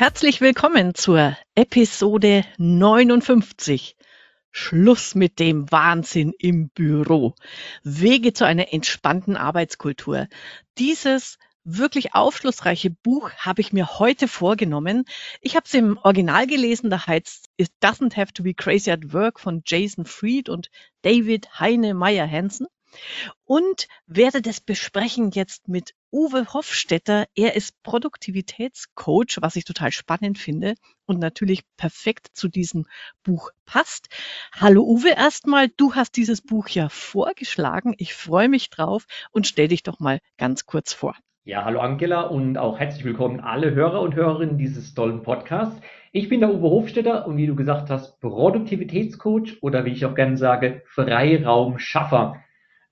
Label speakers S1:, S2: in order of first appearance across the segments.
S1: Herzlich willkommen zur Episode 59. Schluss mit dem Wahnsinn im Büro. Wege zu einer entspannten Arbeitskultur. Dieses wirklich aufschlussreiche Buch habe ich mir heute vorgenommen. Ich habe es im Original gelesen, da heißt It Doesn't Have to Be Crazy at Work von Jason Fried und David Heine Meyer Hansen und werde das besprechen jetzt mit Uwe Hofstetter. Er ist Produktivitätscoach, was ich total spannend finde und natürlich perfekt zu diesem Buch passt. Hallo Uwe erstmal, du hast dieses Buch ja vorgeschlagen. Ich freue mich drauf und stell dich doch mal ganz kurz vor.
S2: Ja, hallo Angela und auch herzlich willkommen alle Hörer und Hörerinnen dieses tollen Podcasts. Ich bin der Uwe Hofstetter und wie du gesagt hast, Produktivitätscoach oder wie ich auch gerne sage, Freiraumschaffer.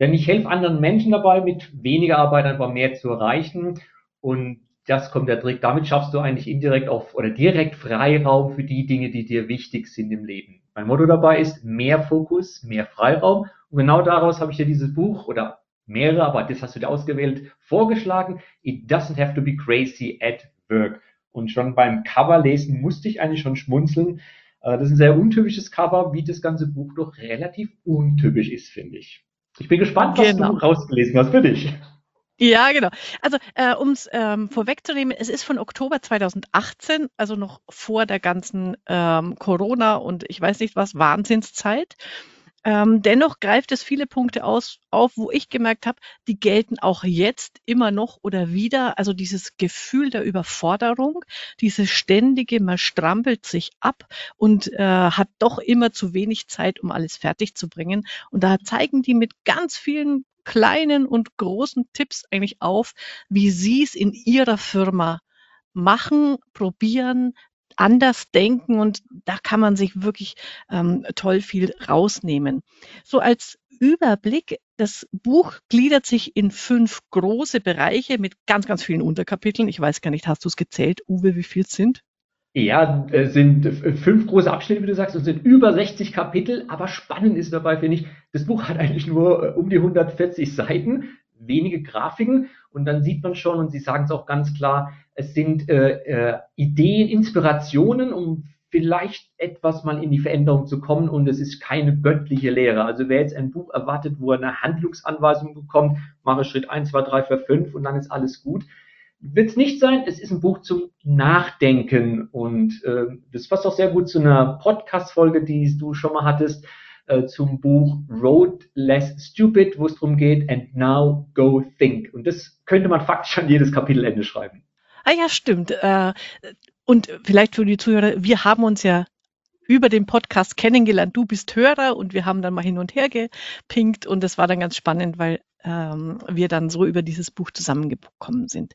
S2: Denn ich helfe anderen Menschen dabei, mit weniger Arbeit einfach mehr zu erreichen. Und das kommt der Trick. Damit schaffst du eigentlich indirekt auf oder direkt Freiraum für die Dinge, die dir wichtig sind im Leben. Mein Motto dabei ist mehr Fokus, mehr Freiraum. Und genau daraus habe ich dir dieses Buch oder mehrere, aber das hast du dir ausgewählt, vorgeschlagen. It doesn't have to be crazy at work. Und schon beim Cover lesen musste ich eigentlich schon schmunzeln. Äh, das ist ein sehr untypisches Cover, wie das ganze Buch doch relativ untypisch ist, finde ich. Ich bin gespannt, was genau. du rausgelesen hast für dich.
S1: Ja, genau. Also äh, um es ähm, vorwegzunehmen, es ist von Oktober 2018, also noch vor der ganzen ähm, Corona und ich weiß nicht was, Wahnsinnszeit. Ähm, dennoch greift es viele Punkte aus, auf, wo ich gemerkt habe, die gelten auch jetzt immer noch oder wieder. Also dieses Gefühl der Überforderung, dieses ständige, man strampelt sich ab und äh, hat doch immer zu wenig Zeit, um alles fertig zu bringen. Und da zeigen die mit ganz vielen kleinen und großen Tipps eigentlich auf, wie sie es in ihrer Firma machen, probieren, anders denken und da kann man sich wirklich ähm, toll viel rausnehmen. So als Überblick, das Buch gliedert sich in fünf große Bereiche mit ganz, ganz vielen Unterkapiteln. Ich weiß gar nicht, hast du es gezählt, Uwe, wie viel es sind?
S2: Ja, es sind fünf große Abschnitte, wie du sagst, und sind über 60 Kapitel, aber spannend ist dabei, finde ich, das Buch hat eigentlich nur äh, um die 140 Seiten, wenige Grafiken und dann sieht man schon, und Sie sagen es auch ganz klar, es sind äh, äh, Ideen, Inspirationen, um vielleicht etwas mal in die Veränderung zu kommen und es ist keine göttliche Lehre. Also wer jetzt ein Buch erwartet, wo er eine Handlungsanweisung bekommt, mache Schritt 1, 2, 3, 4, 5 und dann ist alles gut, wird es nicht sein. Es ist ein Buch zum Nachdenken und äh, das passt auch sehr gut zu einer Podcast-Folge, die du schon mal hattest, äh, zum Buch Road Less Stupid, wo es darum geht, and now go think. Und das könnte man faktisch an jedes Kapitelende schreiben.
S1: Ah ja, stimmt. Äh, und vielleicht für die Zuhörer, wir haben uns ja über den Podcast kennengelernt. Du bist Hörer und wir haben dann mal hin und her gepinkt und das war dann ganz spannend, weil ähm, wir dann so über dieses Buch zusammengekommen sind.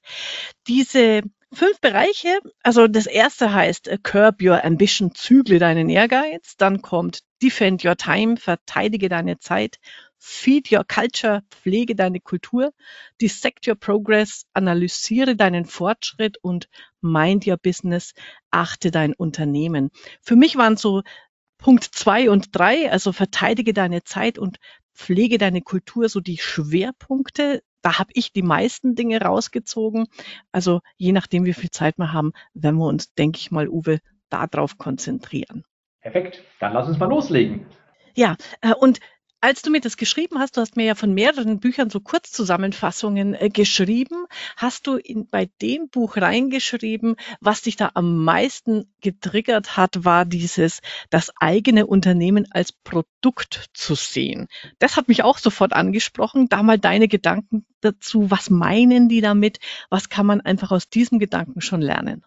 S1: Diese fünf Bereiche, also das erste heißt äh, Curb Your Ambition, zügle deinen Ehrgeiz. Dann kommt Defend Your Time, verteidige deine Zeit. Feed Your Culture, pflege deine Kultur. Dissect Your Progress, analysiere deinen Fortschritt und Mind Your Business, achte dein Unternehmen. Für mich waren so Punkt zwei und drei, also verteidige deine Zeit und pflege deine Kultur, so die Schwerpunkte. Da habe ich die meisten Dinge rausgezogen. Also je nachdem, wie viel Zeit wir haben, werden wir uns, denke ich mal, Uwe, darauf konzentrieren.
S2: Perfekt, dann lass uns mal loslegen.
S1: Ja, äh, und als du mir das geschrieben hast, du hast mir ja von mehreren Büchern so Kurzzusammenfassungen äh, geschrieben, hast du in, bei dem Buch reingeschrieben, was dich da am meisten getriggert hat, war dieses, das eigene Unternehmen als Produkt zu sehen. Das hat mich auch sofort angesprochen. Da mal deine Gedanken dazu. Was meinen die damit? Was kann man einfach aus diesem Gedanken schon lernen?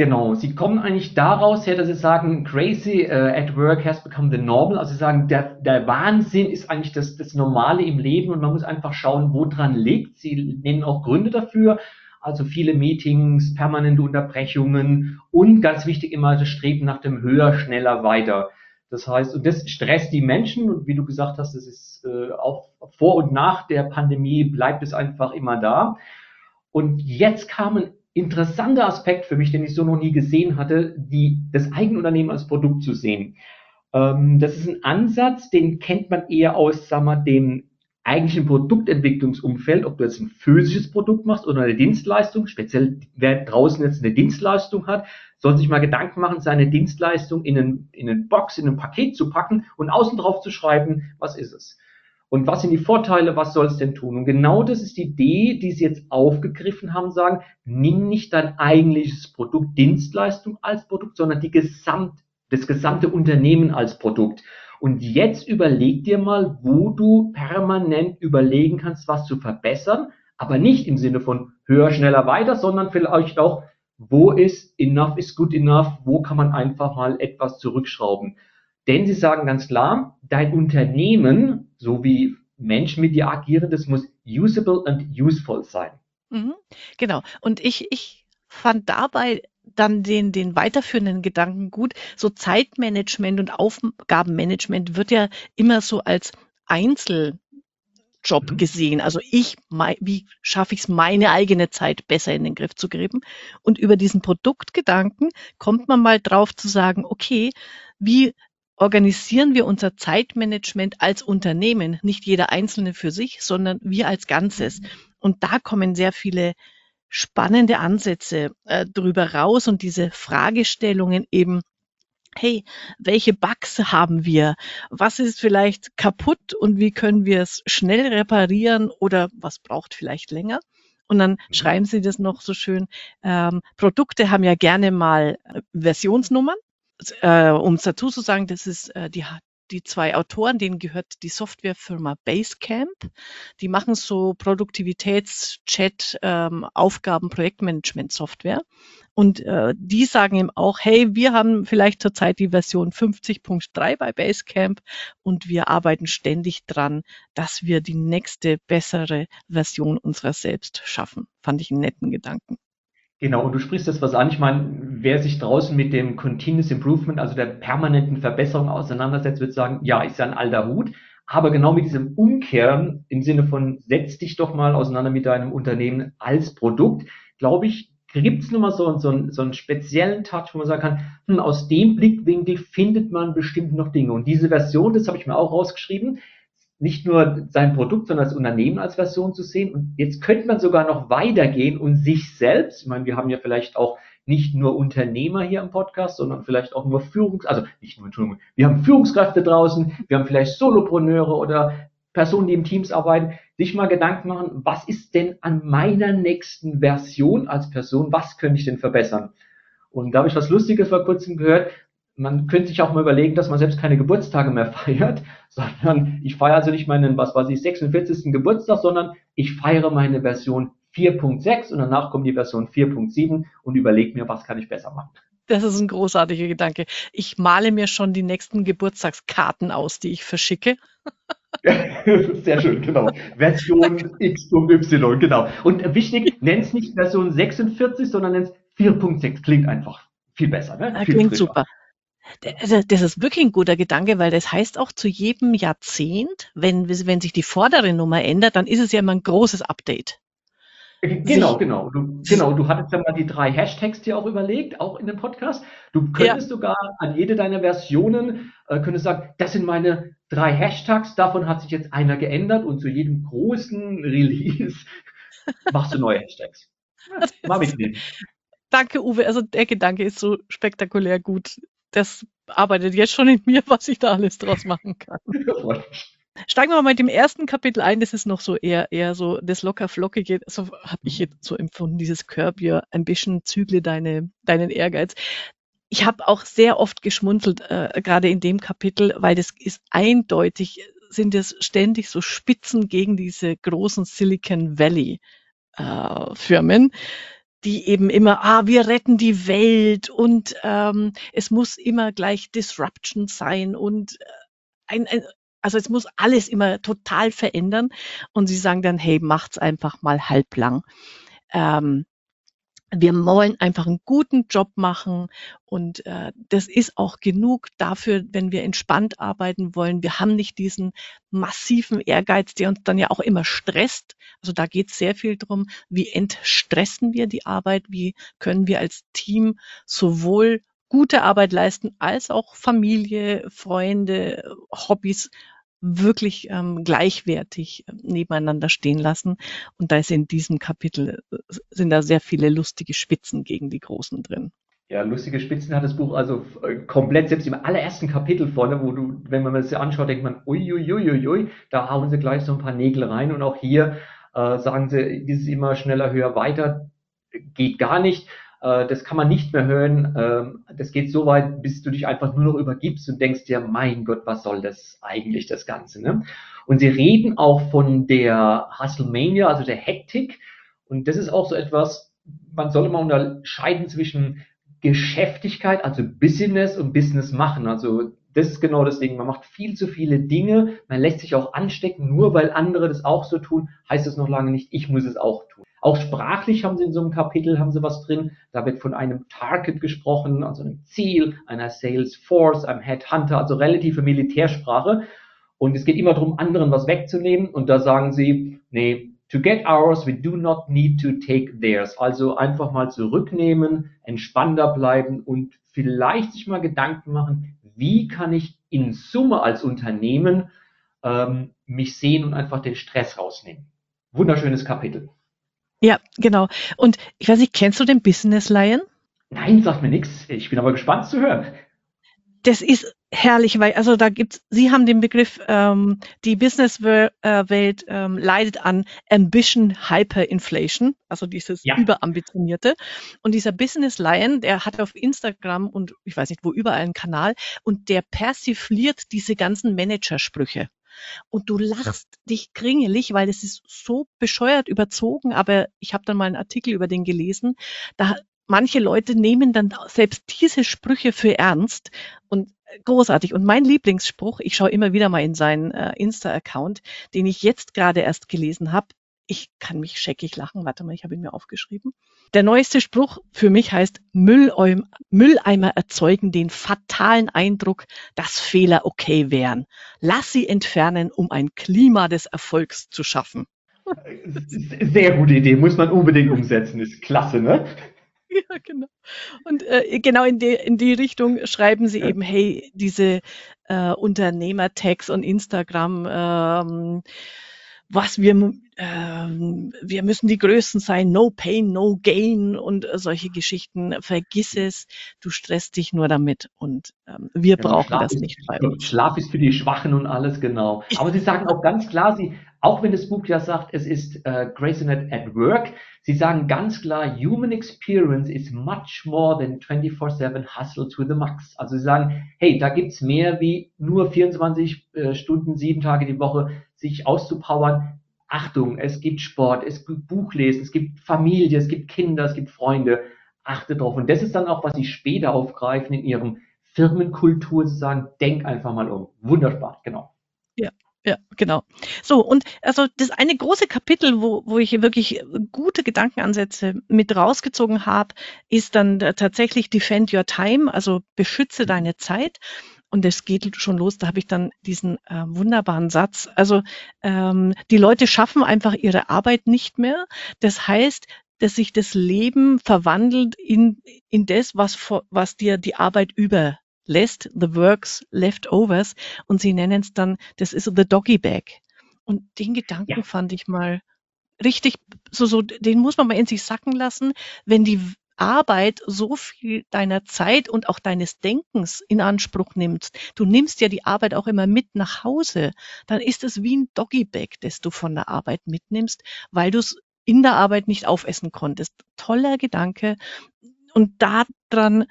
S2: Genau, sie kommen eigentlich daraus her, dass sie sagen, crazy uh, at work has become the normal. Also sie sagen, der, der Wahnsinn ist eigentlich das, das Normale im Leben und man muss einfach schauen, wo dran liegt. Sie nennen auch Gründe dafür. Also viele Meetings, permanente Unterbrechungen und ganz wichtig immer das Streben nach dem höher, schneller, weiter. Das heißt, und das stresst die Menschen und wie du gesagt hast, das ist äh, auch vor und nach der Pandemie bleibt es einfach immer da. Und jetzt kamen interessanter Aspekt für mich, den ich so noch nie gesehen hatte, die, das Eigenunternehmen als Produkt zu sehen. Ähm, das ist ein Ansatz, den kennt man eher aus, sagen wir, dem eigentlichen Produktentwicklungsumfeld, ob du jetzt ein physisches Produkt machst oder eine Dienstleistung, speziell wer draußen jetzt eine Dienstleistung hat, soll sich mal Gedanken machen, seine Dienstleistung in einen, in einen Box, in ein Paket zu packen und außen drauf zu schreiben, was ist es? Und was sind die Vorteile, was soll es denn tun? Und genau das ist die Idee, die sie jetzt aufgegriffen haben, sagen, nimm nicht dein eigentliches Produkt, Dienstleistung als Produkt, sondern die Gesamt, das gesamte Unternehmen als Produkt. Und jetzt überleg dir mal, wo du permanent überlegen kannst, was zu verbessern, aber nicht im Sinne von höher, schneller, weiter, sondern vielleicht auch, wo ist enough is good enough, wo kann man einfach mal etwas zurückschrauben. Denn sie sagen ganz klar, dein Unternehmen, so wie Menschen mit dir agieren, das muss usable and useful sein.
S1: Mhm, genau. Und ich, ich fand dabei dann den, den weiterführenden Gedanken gut. So Zeitmanagement und Aufgabenmanagement wird ja immer so als Einzeljob mhm. gesehen. Also ich, wie schaffe ich es, meine eigene Zeit besser in den Griff zu kriegen? Und über diesen Produktgedanken kommt man mal drauf zu sagen, okay, wie organisieren wir unser Zeitmanagement als Unternehmen, nicht jeder Einzelne für sich, sondern wir als Ganzes. Und da kommen sehr viele spannende Ansätze äh, drüber raus und diese Fragestellungen eben, hey, welche Bugs haben wir? Was ist vielleicht kaputt und wie können wir es schnell reparieren oder was braucht vielleicht länger? Und dann mhm. schreiben Sie das noch so schön. Ähm, Produkte haben ja gerne mal äh, Versionsnummern. Äh, um es dazu zu sagen, das ist äh, die die zwei Autoren, denen gehört die Softwarefirma Basecamp. Die machen so Produktivitäts-Chat, ähm, Aufgaben, Projektmanagement-Software. Und äh, die sagen ihm auch, hey, wir haben vielleicht zurzeit die Version 50.3 bei Basecamp und wir arbeiten ständig dran, dass wir die nächste bessere Version unserer selbst schaffen. Fand ich einen netten Gedanken.
S2: Genau, und du sprichst das was an. Ich meine, wer sich draußen mit dem Continuous Improvement, also der permanenten Verbesserung auseinandersetzt, wird sagen, ja, ist ja ein alter Hut. Aber genau mit diesem Umkehren im Sinne von, setz dich doch mal auseinander mit deinem Unternehmen als Produkt, glaube ich, gibt es nochmal so, so, so einen speziellen Touch, wo man sagen kann, hm, aus dem Blickwinkel findet man bestimmt noch Dinge. Und diese Version, das habe ich mir auch rausgeschrieben, nicht nur sein Produkt, sondern das Unternehmen als Version zu sehen. Und jetzt könnte man sogar noch weitergehen und sich selbst, ich meine, wir haben ja vielleicht auch nicht nur Unternehmer hier im Podcast, sondern vielleicht auch nur Führungs, also nicht nur, Entschuldigung, wir haben Führungskräfte draußen, wir haben vielleicht Solopreneure oder Personen, die im Teams arbeiten, sich mal Gedanken machen, was ist denn an meiner nächsten Version als Person, was könnte ich denn verbessern? Und da habe ich was Lustiges vor kurzem gehört, man könnte sich auch mal überlegen, dass man selbst keine Geburtstage mehr feiert, sondern ich feiere also nicht meinen, was weiß ich, 46. Geburtstag, sondern ich feiere meine Version 4.6 und danach kommt die Version 4.7 und überlege mir, was kann ich besser machen.
S1: Das ist ein großartiger Gedanke. Ich male mir schon die nächsten Geburtstagskarten aus, die ich verschicke.
S2: Sehr schön, genau. Version X und Y, genau. Und wichtig, nenn es nicht Version 46, sondern nenn es 4.6. Klingt einfach viel besser. Ne?
S1: Viel Klingt frischer. super. Also, das ist wirklich ein guter Gedanke, weil das heißt auch zu jedem Jahrzehnt, wenn, wenn sich die vordere Nummer ändert, dann ist es ja immer ein großes Update.
S2: Genau, genau. Du, genau, du hattest ja mal die drei Hashtags dir auch überlegt, auch in dem Podcast. Du könntest ja. sogar an jede deiner Versionen, äh, könntest sagen, das sind meine drei Hashtags, davon hat sich jetzt einer geändert und zu jedem großen Release machst du neue Hashtags.
S1: Mach ich nicht. Danke, Uwe. Also der Gedanke ist so spektakulär gut das arbeitet jetzt schon in mir, was ich da alles draus machen kann. Steigen wir mal mit dem ersten Kapitel ein. Das ist noch so eher, eher so das locker flockige. So habe ich jetzt so empfunden, dieses Curb Your Ambition, zügle deine, deinen Ehrgeiz. Ich habe auch sehr oft geschmunzelt, äh, gerade in dem Kapitel, weil das ist eindeutig, sind es ständig so Spitzen gegen diese großen Silicon Valley äh, Firmen, die eben immer, ah, wir retten die Welt und ähm, es muss immer gleich Disruption sein und äh, ein, ein, also es muss alles immer total verändern und sie sagen dann, hey, macht's einfach mal halblang. Ähm, wir wollen einfach einen guten Job machen und äh, das ist auch genug dafür, wenn wir entspannt arbeiten wollen. Wir haben nicht diesen massiven Ehrgeiz, der uns dann ja auch immer stresst. Also da geht es sehr viel drum, wie entstressen wir die Arbeit, wie können wir als Team sowohl gute Arbeit leisten als auch Familie, Freunde, Hobbys wirklich ähm, gleichwertig äh, nebeneinander stehen lassen. Und da ist in diesem Kapitel, äh, sind da sehr viele lustige Spitzen gegen die Großen drin.
S2: Ja, lustige Spitzen hat das Buch also äh, komplett, selbst im allerersten Kapitel vorne, wo du, wenn man das anschaut, denkt man, uiuiuiui, ui, da hauen sie gleich so ein paar Nägel rein und auch hier äh, sagen sie, dieses immer schneller, höher, weiter geht gar nicht. Äh, das kann man nicht mehr hören. Äh, das geht so weit, bis du dich einfach nur noch übergibst und denkst dir, mein Gott, was soll das eigentlich, das Ganze. Ne? Und sie reden auch von der Hustlemania, also der Hektik. Und das ist auch so etwas, man soll immer unterscheiden zwischen Geschäftigkeit, also Business und Business machen. Also das ist genau das Ding. Man macht viel zu viele Dinge, man lässt sich auch anstecken, nur weil andere das auch so tun, heißt es noch lange nicht, ich muss es auch tun. Auch sprachlich haben sie in so einem Kapitel haben sie was drin. Da wird von einem Target gesprochen, also einem Ziel, einer Salesforce, einem Headhunter, also relative Militärsprache. Und es geht immer darum, anderen was wegzunehmen. Und da sagen sie, nee, To get ours, we do not need to take theirs. Also einfach mal zurücknehmen, entspannter bleiben und vielleicht sich mal Gedanken machen, wie kann ich in Summe als Unternehmen ähm, mich sehen und einfach den Stress rausnehmen. Wunderschönes Kapitel.
S1: Ja, genau. Und ich weiß nicht, kennst du den Business Lion?
S2: Nein, sagt mir nichts. Ich bin aber gespannt zu hören
S1: das ist herrlich, weil also da gibt's, Sie haben den Begriff, ähm, die Businesswelt ähm, leidet an Ambition Hyperinflation, also dieses ja. überambitionierte. Und dieser Business Lion, der hat auf Instagram und ich weiß nicht wo überall einen Kanal und der persifliert diese ganzen Managersprüche. Und du lachst ja. dich kringelig, weil es ist so bescheuert überzogen, aber ich habe dann mal einen Artikel über den gelesen. Da manche Leute nehmen dann selbst diese Sprüche für ernst und äh, großartig. Und mein Lieblingsspruch, ich schaue immer wieder mal in seinen äh, Insta-Account, den ich jetzt gerade erst gelesen habe. Ich kann mich scheckig lachen. Warte mal, ich habe ihn mir aufgeschrieben. Der neueste Spruch für mich heißt, Mülleimer erzeugen den fatalen Eindruck, dass Fehler okay wären. Lass sie entfernen, um ein Klima des Erfolgs zu schaffen.
S2: Sehr gute Idee, muss man unbedingt umsetzen. Ist klasse, ne?
S1: Ja, genau. Und äh, genau in die, in die Richtung schreiben sie eben, hey, diese äh, Unternehmer-Tags und Instagram, ähm, was wir, ähm, wir müssen die Größten sein, no pain, no gain und äh, solche Geschichten. Vergiss es, du stresst dich nur damit und ähm, wir genau, brauchen das
S2: ist,
S1: nicht
S2: bei uns. Schlaf ist für die Schwachen und alles genau. Aber sie sagen auch ganz klar, sie, auch wenn das Buch ja sagt, es ist äh, Grace at Work, sie sagen ganz klar, Human Experience is much more than 24-7 Hustle to the Max. Also sie sagen, hey, da gibt's mehr wie nur 24 äh, Stunden, sieben Tage die Woche sich auszupowern. Achtung, es gibt Sport, es gibt Buchlesen, es gibt Familie, es gibt Kinder, es gibt Freunde. Achte drauf. Und das ist dann auch, was sie später aufgreifen in ihrem Firmenkultur zu sagen, denk einfach mal um. Wunderbar, genau.
S1: Ja, ja, genau. So, und also das eine große Kapitel, wo, wo ich wirklich gute Gedankenansätze mit rausgezogen habe, ist dann tatsächlich Defend Your Time, also beschütze deine Zeit. Und es geht schon los, da habe ich dann diesen äh, wunderbaren Satz. Also ähm, die Leute schaffen einfach ihre Arbeit nicht mehr. Das heißt, dass sich das Leben verwandelt in, in das, was, was dir die Arbeit über lässt, the works leftovers, und sie nennen es dann, das ist the doggy bag. Und den Gedanken ja. fand ich mal richtig, so, so, den muss man mal in sich sacken lassen, wenn die Arbeit so viel deiner Zeit und auch deines Denkens in Anspruch nimmst. Du nimmst ja die Arbeit auch immer mit nach Hause. Dann ist es wie ein Doggy-Bag, das du von der Arbeit mitnimmst, weil du es in der Arbeit nicht aufessen konntest. Toller Gedanke. Und daran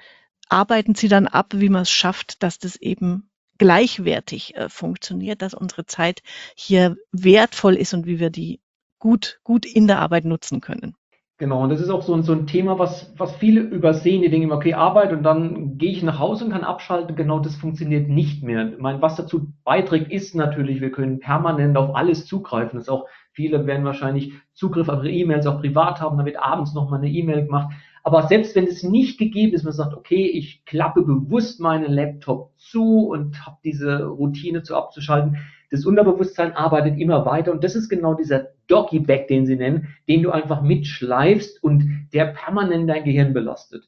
S1: arbeiten sie dann ab, wie man es schafft, dass das eben gleichwertig äh, funktioniert, dass unsere Zeit hier wertvoll ist und wie wir die gut, gut in der Arbeit nutzen können.
S2: Genau, und das ist auch so ein, so ein Thema, was, was viele übersehen. Die denken immer, okay, Arbeit und dann gehe ich nach Hause und kann abschalten. Genau das funktioniert nicht mehr. Ich meine, was dazu beiträgt, ist natürlich, wir können permanent auf alles zugreifen. Das ist auch, viele werden wahrscheinlich Zugriff auf ihre E-Mails auch privat haben, dann wird abends nochmal eine E-Mail gemacht. Aber selbst wenn es nicht gegeben ist, man sagt, okay, ich klappe bewusst meinen Laptop zu und habe diese Routine zu abzuschalten, das Unterbewusstsein arbeitet immer weiter und das ist genau dieser Doggy Bag, den sie nennen, den du einfach mitschleifst und der permanent dein Gehirn belastet.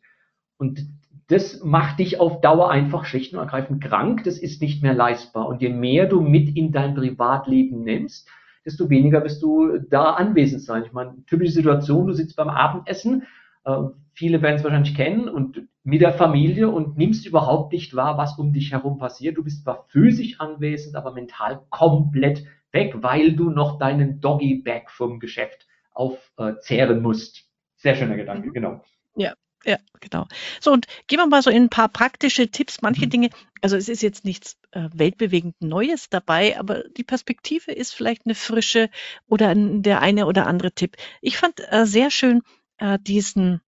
S2: Und das macht dich auf Dauer einfach schlicht und ergreifend krank. Das ist nicht mehr leistbar. Und je mehr du mit in dein Privatleben nimmst, desto weniger wirst du da anwesend sein. Ich meine, typische Situation, du sitzt beim Abendessen, äh, viele werden es wahrscheinlich kennen, und mit der Familie und nimmst überhaupt nicht wahr, was um dich herum passiert. Du bist zwar physisch anwesend, aber mental komplett weg, weil du noch deinen Doggy-Bag vom Geschäft aufzehren musst. Sehr schöner Gedanke, mhm. genau.
S1: Ja, ja, genau. So, und gehen wir mal so in ein paar praktische Tipps. Manche mhm. Dinge, also es ist jetzt nichts äh, weltbewegend Neues dabei, aber die Perspektive ist vielleicht eine frische oder der eine oder andere Tipp. Ich fand äh, sehr schön äh, diesen,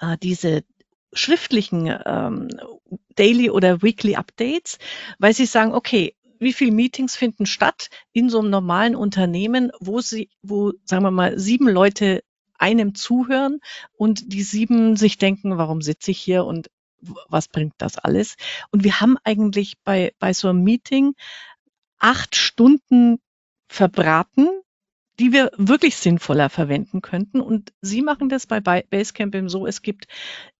S1: äh, diese schriftlichen ähm, Daily oder Weekly Updates, weil sie sagen, okay, wie viele Meetings finden statt in so einem normalen Unternehmen, wo sie, wo, sagen wir mal, sieben Leute einem zuhören und die sieben sich denken, warum sitze ich hier und was bringt das alles? Und wir haben eigentlich bei, bei so einem Meeting acht Stunden verbraten, die wir wirklich sinnvoller verwenden könnten. Und Sie machen das bei Basecamp so, es gibt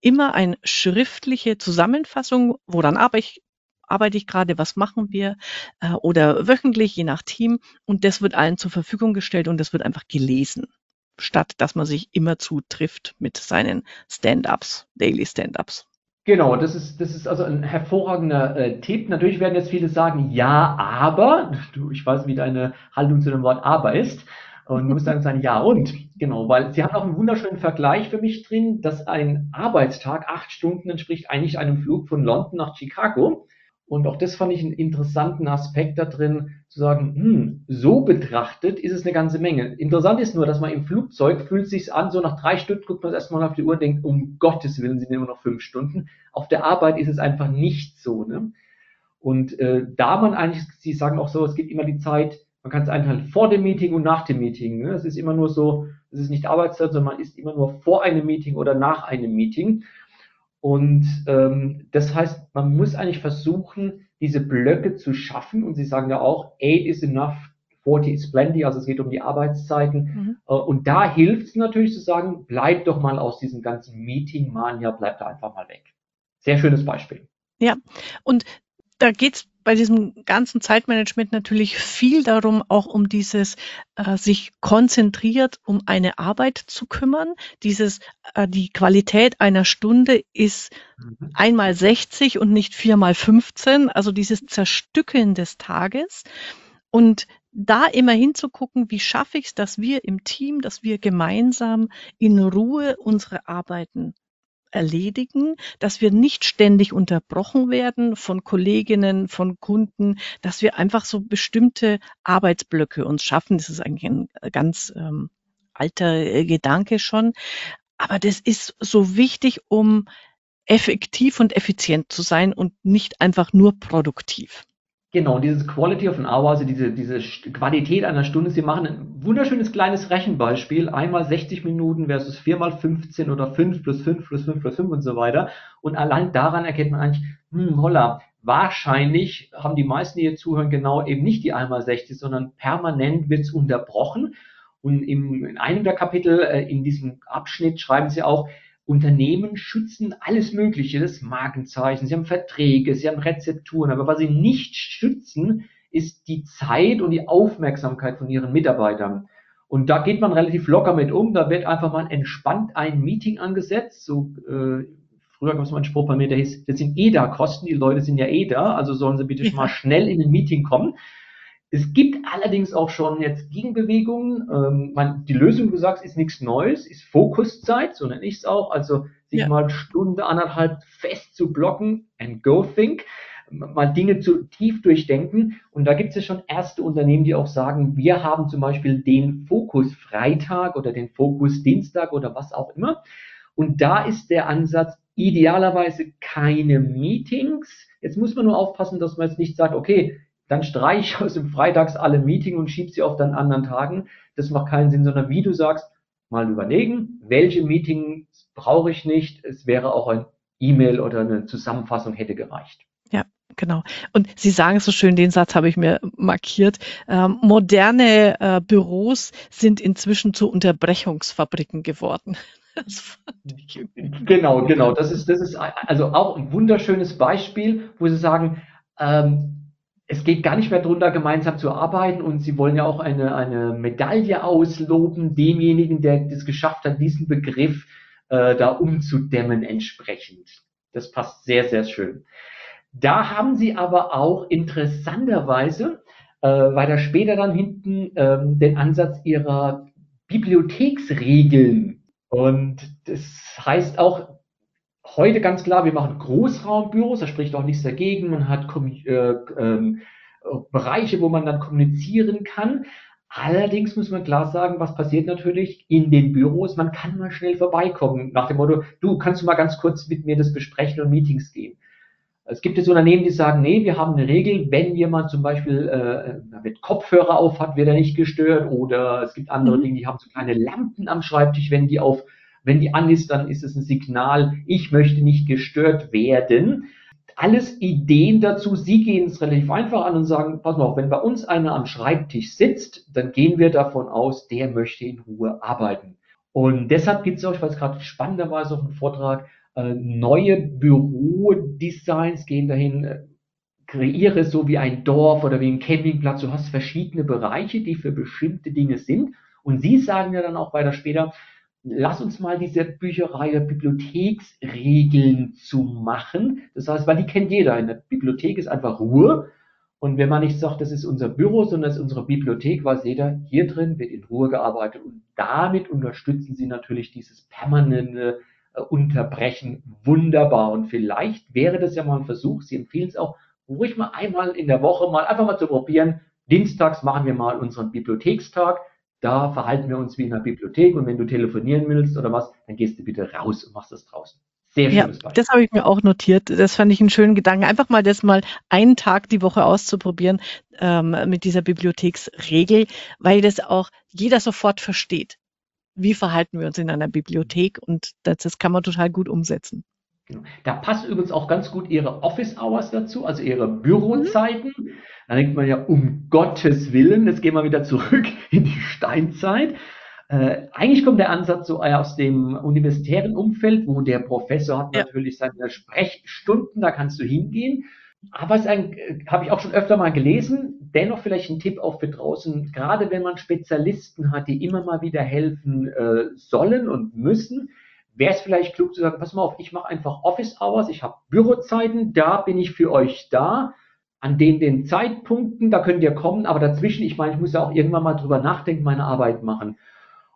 S1: immer eine schriftliche Zusammenfassung, wo dann arbeite ich, arbeite ich gerade, was machen wir, äh, oder wöchentlich, je nach Team. Und das wird allen zur Verfügung gestellt und das wird einfach gelesen statt dass man sich immer zutrifft mit seinen Stand-ups, Daily Stand-ups.
S2: Genau, das ist, das ist also ein hervorragender äh, Tipp. Natürlich werden jetzt viele sagen, ja, aber, du, ich weiß, wie deine Haltung zu dem Wort aber ist. Und du musst dann sagen, ja und. Genau, weil sie haben auch einen wunderschönen Vergleich für mich drin, dass ein Arbeitstag acht Stunden entspricht eigentlich einem Flug von London nach Chicago. Und auch das fand ich einen interessanten Aspekt da drin, zu sagen, hm, so betrachtet ist es eine ganze Menge. Interessant ist nur, dass man im Flugzeug fühlt sich an, so nach drei Stunden guckt man erstmal auf die Uhr und denkt, um Gottes Willen sind immer noch fünf Stunden. Auf der Arbeit ist es einfach nicht so. Ne? Und äh, da man eigentlich, Sie sagen auch so, es gibt immer die Zeit, man kann es einteilen vor dem Meeting und nach dem Meeting. Ne? Es ist immer nur so, es ist nicht Arbeitszeit, sondern man ist immer nur vor einem Meeting oder nach einem Meeting. Und ähm, das heißt, man muss eigentlich versuchen, diese Blöcke zu schaffen. Und Sie sagen ja auch, eight is enough, 40 is plenty, also es geht um die Arbeitszeiten. Mhm. Äh, und da hilft es natürlich zu sagen, bleib doch mal aus diesem ganzen Meeting-Mania, bleib da einfach mal weg. Sehr schönes Beispiel.
S1: Ja, und da geht's bei diesem ganzen Zeitmanagement natürlich viel darum, auch um dieses äh, sich konzentriert um eine Arbeit zu kümmern. Dieses äh, die Qualität einer Stunde ist mhm. einmal 60 und nicht viermal 15, also dieses Zerstückeln des Tages und da immer hinzugucken, wie schaffe ich es, dass wir im Team, dass wir gemeinsam in Ruhe unsere Arbeiten erledigen, dass wir nicht ständig unterbrochen werden von Kolleginnen, von Kunden, dass wir einfach so bestimmte Arbeitsblöcke uns schaffen. Das ist eigentlich ein ganz ähm, alter äh, Gedanke schon. Aber das ist so wichtig, um effektiv und effizient zu sein und nicht einfach nur produktiv.
S2: Genau, dieses Quality of an Hour, also diese, diese Qualität einer Stunde. Sie machen ein wunderschönes kleines Rechenbeispiel. Einmal 60 Minuten versus viermal 15 oder 5 plus 5 plus 5 plus 5 und so weiter. Und allein daran erkennt man eigentlich, hm, holla, wahrscheinlich haben die meisten, die hier zuhören, genau eben nicht die einmal 60, sondern permanent wird es unterbrochen. Und im, in einem der Kapitel äh, in diesem Abschnitt schreiben sie auch, Unternehmen schützen alles Mögliche, das Markenzeichen, sie haben Verträge, sie haben Rezepturen, aber was sie nicht schützen, ist die Zeit und die Aufmerksamkeit von ihren Mitarbeitern. Und da geht man relativ locker mit um, da wird einfach mal entspannt ein Meeting angesetzt, so äh, Früher gab es mal einen Spruch bei mir, der hieß, das sind eh da Kosten, die Leute sind ja eh da, also sollen sie bitte schon mal schnell in ein Meeting kommen. Es gibt allerdings auch schon jetzt Gegenbewegungen. Ähm, man, die Lösung, du sagst, ist nichts Neues, ist Fokuszeit, so nenne ich es auch. Also sich ja. mal Stunde, anderthalb fest zu blocken and go think, mal Dinge zu tief durchdenken. Und da gibt es ja schon erste Unternehmen, die auch sagen, wir haben zum Beispiel den Fokus Freitag oder den Fokus Dienstag oder was auch immer. Und da ist der Ansatz idealerweise keine Meetings. Jetzt muss man nur aufpassen, dass man jetzt nicht sagt, okay, dann streich aus dem Freitags alle Meeting und schieb sie auf dann anderen Tagen. Das macht keinen Sinn, sondern wie du sagst, mal überlegen, welche Meetings brauche ich nicht. Es wäre auch ein E-Mail oder eine Zusammenfassung hätte gereicht.
S1: Ja, genau. Und Sie sagen es so schön, den Satz habe ich mir markiert. Ähm, moderne äh, Büros sind inzwischen zu Unterbrechungsfabriken geworden.
S2: genau, genau. Das ist, das ist also auch ein wunderschönes Beispiel, wo Sie sagen, ähm, es geht gar nicht mehr darum, gemeinsam zu arbeiten und Sie wollen ja auch eine, eine Medaille ausloben, demjenigen, der das geschafft hat, diesen Begriff äh, da umzudämmen entsprechend. Das passt sehr, sehr schön. Da haben Sie aber auch interessanterweise äh, weiter später dann hinten ähm, den Ansatz Ihrer Bibliotheksregeln. Und das heißt auch heute ganz klar, wir machen Großraumbüros, da spricht auch nichts dagegen. Man hat äh, äh, Bereiche, wo man dann kommunizieren kann. Allerdings muss man klar sagen, was passiert natürlich in den Büros. Man kann mal schnell vorbeikommen nach dem Motto, du kannst du mal ganz kurz mit mir das besprechen und Meetings gehen. Es gibt jetzt Unternehmen, die sagen, nee, wir haben eine Regel, wenn jemand zum Beispiel äh, mit Kopfhörer auf hat, wird er nicht gestört. Oder es gibt andere mhm. Dinge, die haben so kleine Lampen am Schreibtisch, wenn die auf, wenn die an ist, dann ist es ein Signal, ich möchte nicht gestört werden. Alles Ideen dazu. Sie gehen es relativ einfach an und sagen, pass mal auf, wenn bei uns einer am Schreibtisch sitzt, dann gehen wir davon aus, der möchte in Ruhe arbeiten. Und deshalb gibt es auch, ich weiß gerade spannenderweise auch einen Vortrag, äh, neue Bürodesigns gehen dahin, äh, kreiere so wie ein Dorf oder wie ein Campingplatz. Du hast verschiedene Bereiche, die für bestimmte Dinge sind. Und sie sagen ja dann auch weiter später, lass uns mal diese Bücherei Bibliotheksregeln zu machen. Das heißt, weil die kennt jeder. In der Bibliothek ist einfach Ruhe. Und wenn man nicht sagt, das ist unser Büro, sondern das ist unsere Bibliothek, weiß jeder, hier drin wird in Ruhe gearbeitet. Und damit unterstützen sie natürlich dieses permanente äh, unterbrechen. Wunderbar. Und vielleicht wäre das ja mal ein Versuch. Sie empfehlen es auch, ruhig mal einmal in der Woche mal einfach mal zu probieren. Dienstags machen wir mal unseren Bibliothekstag. Da verhalten wir uns wie in der Bibliothek. Und wenn du telefonieren willst oder was, dann gehst du bitte raus und machst das draußen.
S1: Sehr schönes ja, Beispiel. Das habe ich mir auch notiert. Das fand ich einen schönen Gedanken. Einfach mal das mal einen Tag die Woche auszuprobieren ähm, mit dieser Bibliotheksregel, weil das auch jeder sofort versteht wie verhalten wir uns in einer Bibliothek und das, das kann man total gut umsetzen.
S2: Da passt übrigens auch ganz gut Ihre Office Hours dazu, also Ihre Bürozeiten. Mhm. Da denkt man ja, um Gottes Willen, jetzt gehen wir wieder zurück in die Steinzeit. Äh, eigentlich kommt der Ansatz so aus dem universitären Umfeld, wo der Professor hat ja. natürlich seine Sprechstunden, da kannst du hingehen. Aber es habe ich auch schon öfter mal gelesen. Dennoch vielleicht ein Tipp auch für draußen, gerade wenn man Spezialisten hat, die immer mal wieder helfen äh, sollen und müssen, wäre es vielleicht klug zu sagen, pass mal auf, ich mache einfach Office Hours, ich habe Bürozeiten, da bin ich für euch da. An den, den Zeitpunkten, da könnt ihr kommen, aber dazwischen, ich meine, ich muss ja auch irgendwann mal drüber nachdenken, meine Arbeit machen.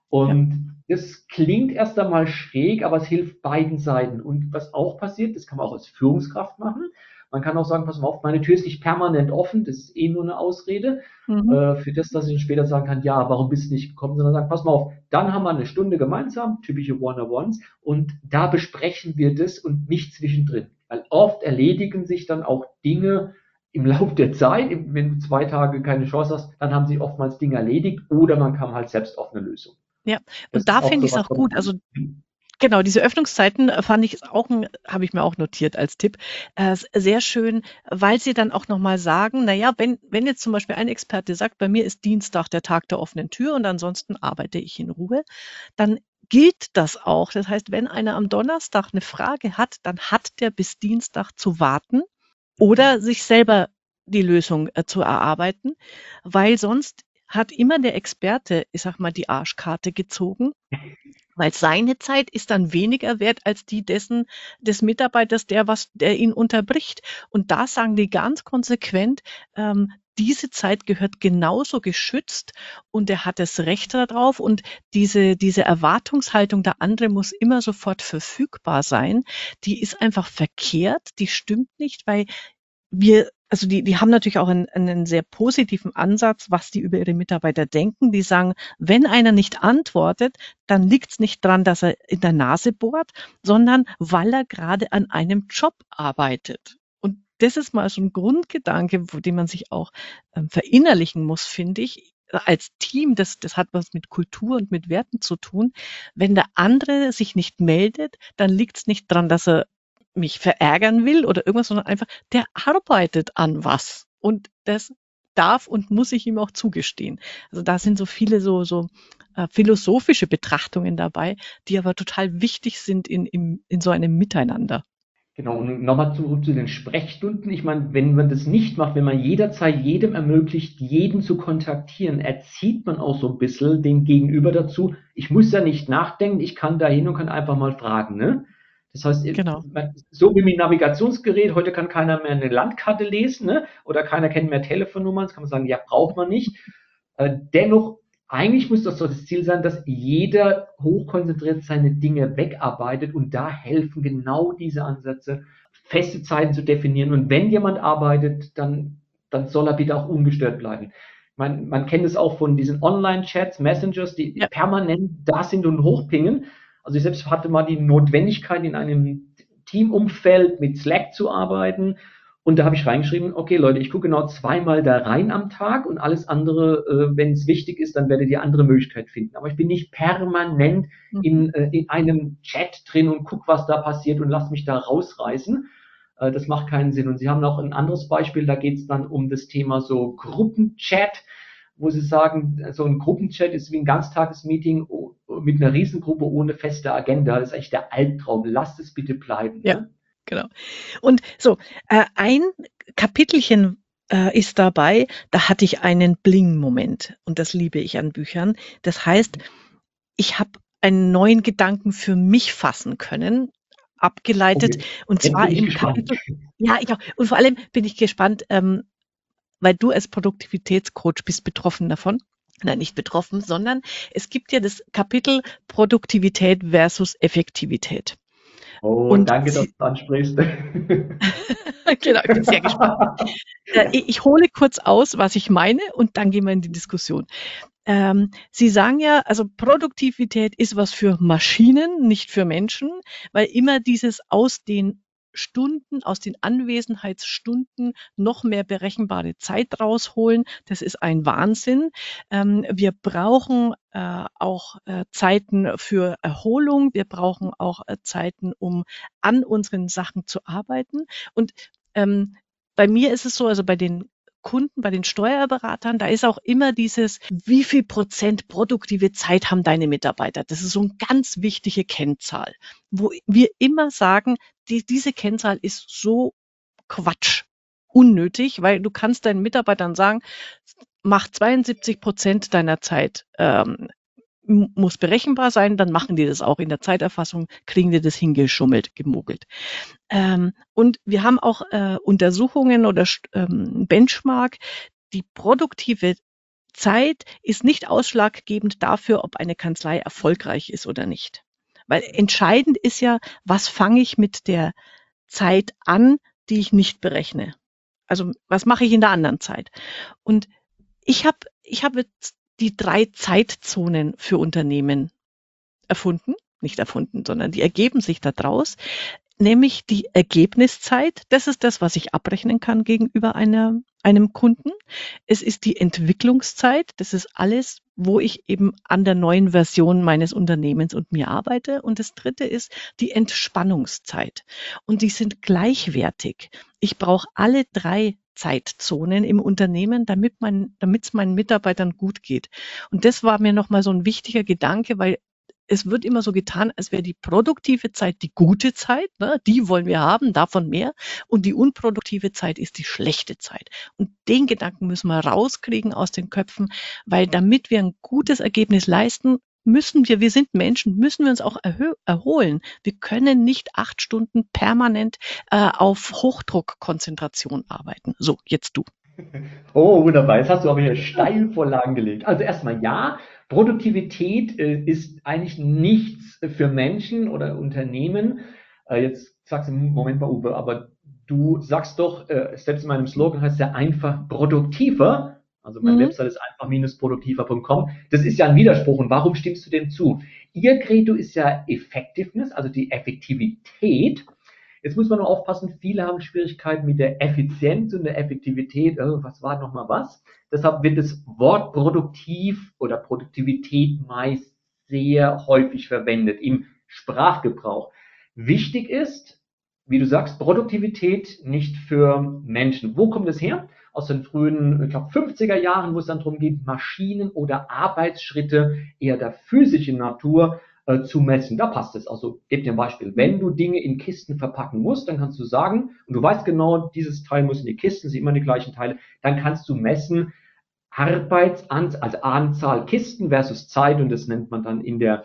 S2: Und ja. das klingt erst einmal schräg, aber es hilft beiden Seiten. Und was auch passiert, das kann man auch als Führungskraft machen, man kann auch sagen, pass mal auf, meine Tür ist nicht permanent offen, das ist eh nur eine Ausrede mhm. äh, für das, dass ich dann später sagen kann, ja, warum bist du nicht gekommen, sondern sagen, pass mal auf, dann haben wir eine Stunde gemeinsam, typische One-on-Ones, und da besprechen wir das und nicht zwischendrin. Weil oft erledigen sich dann auch Dinge im Laufe der Zeit, wenn du zwei Tage keine Chance hast, dann haben sich oftmals Dinge erledigt oder man kam halt selbst auf eine Lösung.
S1: Ja, und das da finde ich es auch gut. Also Genau, diese Öffnungszeiten äh, fand ich auch, habe ich mir auch notiert als Tipp, äh, sehr schön, weil sie dann auch nochmal sagen, naja, wenn, wenn jetzt zum Beispiel ein Experte sagt, bei mir ist Dienstag der Tag der offenen Tür und ansonsten arbeite ich in Ruhe, dann gilt das auch. Das heißt, wenn einer am Donnerstag eine Frage hat, dann hat der bis Dienstag zu warten oder sich selber die Lösung äh, zu erarbeiten, weil sonst hat immer der Experte, ich sag mal, die Arschkarte gezogen weil seine Zeit ist dann weniger wert als die dessen des Mitarbeiters, der was, der ihn unterbricht. Und da sagen die ganz konsequent, ähm, diese Zeit gehört genauso geschützt und er hat das Recht darauf und diese, diese Erwartungshaltung, der andere muss immer sofort verfügbar sein, die ist einfach verkehrt, die stimmt nicht, weil wir also die, die haben natürlich auch einen, einen sehr positiven Ansatz, was die über ihre Mitarbeiter denken. Die sagen, wenn einer nicht antwortet, dann liegt es nicht dran, dass er in der Nase bohrt, sondern weil er gerade an einem Job arbeitet. Und das ist mal so ein Grundgedanke, wo den man sich auch ähm, verinnerlichen muss, finde ich als Team, das, das hat was mit Kultur und mit Werten zu tun. Wenn der andere sich nicht meldet, dann liegt es nicht dran, dass er mich verärgern will oder irgendwas, sondern einfach, der arbeitet an was. Und das darf und muss ich ihm auch zugestehen. Also da sind so viele so, so äh, philosophische Betrachtungen dabei, die aber total wichtig sind in, in, in so einem Miteinander.
S2: Genau, und nochmal zurück zu den Sprechstunden. Ich meine, wenn man das nicht macht, wenn man jederzeit jedem ermöglicht, jeden zu kontaktieren, erzieht man auch so ein bisschen den Gegenüber dazu. Ich muss ja nicht nachdenken, ich kann da hin und kann einfach mal fragen. Ne? Das heißt, genau. so wie mit Navigationsgerät, heute kann keiner mehr eine Landkarte lesen ne? oder keiner kennt mehr Telefonnummern, das kann man sagen, ja, braucht man nicht. Äh, dennoch eigentlich muss das so das Ziel sein, dass jeder hochkonzentriert seine Dinge wegarbeitet und da helfen genau diese Ansätze, feste Zeiten zu definieren. Und wenn jemand arbeitet, dann, dann soll er bitte auch ungestört bleiben. Man, man kennt es auch von diesen Online-Chats, Messengers, die ja. permanent da sind und hochpingen. Also ich selbst hatte mal die Notwendigkeit, in einem Teamumfeld mit Slack zu arbeiten und da habe ich reingeschrieben, okay Leute, ich gucke genau zweimal da rein am Tag und alles andere, äh, wenn es wichtig ist, dann werdet ihr andere Möglichkeit finden. Aber ich bin nicht permanent mhm. in, äh, in einem Chat drin und guck, was da passiert und lass mich da rausreißen. Äh, das macht keinen Sinn. Und Sie haben noch ein anderes Beispiel, da geht es dann um das Thema so Gruppenchat, wo Sie sagen, so ein Gruppenchat ist wie ein Ganztagesmeeting mit einer Riesengruppe ohne feste Agenda. Das ist eigentlich der Albtraum. Lasst es bitte bleiben.
S1: Ja. Ne? genau. Und so, äh, ein Kapitelchen äh, ist dabei, da hatte ich einen Bling-Moment und das liebe ich an Büchern. Das heißt, ich habe einen neuen Gedanken für mich fassen können, abgeleitet okay. und zwar im gespannt. Kapitel. Ja, ich auch. Und vor allem bin ich gespannt, ähm, weil du als Produktivitätscoach bist betroffen davon. Nein, nicht betroffen, sondern es gibt ja das Kapitel Produktivität versus Effektivität.
S2: Oh, und danke, dass du ansprichst.
S1: genau, ich bin sehr gespannt. Äh, ich hole kurz aus, was ich meine, und dann gehen wir in die Diskussion. Ähm, Sie sagen ja, also Produktivität ist was für Maschinen, nicht für Menschen, weil immer dieses Aus den Stunden, aus den Anwesenheitsstunden noch mehr berechenbare Zeit rausholen. Das ist ein Wahnsinn. Ähm, wir brauchen äh, auch äh, Zeiten für Erholung. Wir brauchen auch äh, Zeiten, um an unseren Sachen zu arbeiten. Und ähm, bei mir ist es so, also bei den Kunden, bei den Steuerberatern, da ist auch immer dieses, wie viel Prozent produktive Zeit haben deine Mitarbeiter? Das ist so eine ganz wichtige Kennzahl, wo wir immer sagen, die, diese Kennzahl ist so Quatsch, unnötig, weil du kannst deinen Mitarbeitern sagen, mach 72 Prozent deiner Zeit ähm, muss berechenbar sein, dann machen die das auch in der Zeiterfassung, kriegen die das hingeschummelt, gemogelt. Ähm, und wir haben auch äh, Untersuchungen oder ähm, Benchmark, die produktive Zeit ist nicht ausschlaggebend dafür, ob eine Kanzlei erfolgreich ist oder nicht. Weil entscheidend ist ja, was fange ich mit der Zeit an, die ich nicht berechne. Also was mache ich in der anderen Zeit? Und ich habe ich hab jetzt die drei Zeitzonen für Unternehmen erfunden, nicht erfunden, sondern die ergeben sich daraus, nämlich die Ergebniszeit. Das ist das, was ich abrechnen kann gegenüber einer, einem Kunden. Es ist die Entwicklungszeit. Das ist alles, wo ich eben an der neuen Version meines Unternehmens und mir arbeite. Und das dritte ist die Entspannungszeit. Und die sind gleichwertig. Ich brauche alle drei Zeitzonen im Unternehmen, damit man, damit es meinen Mitarbeitern gut geht. Und das war mir nochmal so ein wichtiger Gedanke, weil es wird immer so getan, als wäre die produktive Zeit die gute Zeit, ne? die wollen wir haben, davon mehr. Und die unproduktive Zeit ist die schlechte Zeit. Und den Gedanken müssen wir rauskriegen aus den Köpfen, weil damit wir ein gutes Ergebnis leisten, müssen wir, wir sind Menschen, müssen wir uns auch erholen. Wir können nicht acht Stunden permanent äh, auf Hochdruckkonzentration arbeiten. So, jetzt du.
S2: Oh, wunderbar. Jetzt hast du aber hier steil Vorlagen gelegt. Also erstmal ja, Produktivität äh, ist eigentlich nichts für Menschen oder Unternehmen. Äh, jetzt sagst du, Moment mal, Uwe, aber du sagst doch, äh, selbst in meinem Slogan heißt es ja einfach produktiver. Also meine mhm. Website ist einfach-produktiver.com. Das ist ja ein Widerspruch. Und warum stimmst du dem zu? Ihr Credo ist ja Effectiveness, also die Effektivität. Jetzt muss man nur aufpassen, viele haben Schwierigkeiten mit der Effizienz und der Effektivität. Oh, was war nochmal was? Deshalb wird das Wort produktiv oder Produktivität meist sehr häufig verwendet im Sprachgebrauch. Wichtig ist, wie du sagst, Produktivität nicht für Menschen. Wo kommt es her? Aus den frühen, ich glaube, 50er Jahren, wo es dann darum geht, Maschinen oder Arbeitsschritte eher der physischen Natur äh, zu messen. Da passt es. Also, gebe dir ein Beispiel. Wenn du Dinge in Kisten verpacken musst, dann kannst du sagen, und du weißt genau, dieses Teil muss in die Kisten, sind immer die gleichen Teile, dann kannst du messen, Arbeitsanzahl, also Anzahl Kisten versus Zeit, und das nennt man dann in der,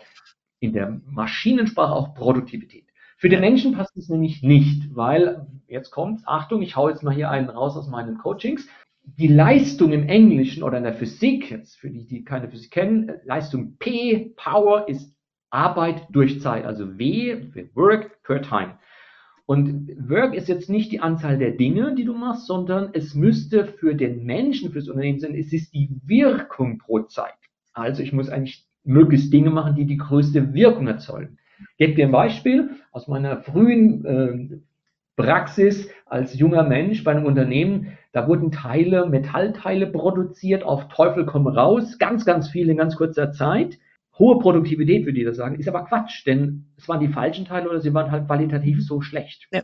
S2: in der Maschinensprache auch Produktivität. Für den Menschen passt es nämlich nicht, weil, jetzt kommt's, Achtung, ich hau jetzt mal hier einen raus aus meinen Coachings. Die Leistung im Englischen oder in der Physik, jetzt für die, die keine Physik kennen, Leistung P, Power ist Arbeit durch Zeit, also W, Work per Time. Und Work ist jetzt nicht die Anzahl der Dinge, die du machst, sondern es müsste für den Menschen, fürs Unternehmen sein, es ist die Wirkung pro Zeit. Also ich muss eigentlich möglichst Dinge machen, die die größte Wirkung erzeugen. Ich gebe dir ein Beispiel aus meiner frühen äh, Praxis als junger Mensch bei einem Unternehmen. Da wurden Teile, Metallteile produziert, auf Teufel komm raus, ganz, ganz viel in ganz kurzer Zeit hohe Produktivität, würde ich das sagen, ist aber Quatsch, denn es waren die falschen Teile oder sie waren halt qualitativ so schlecht. Ja.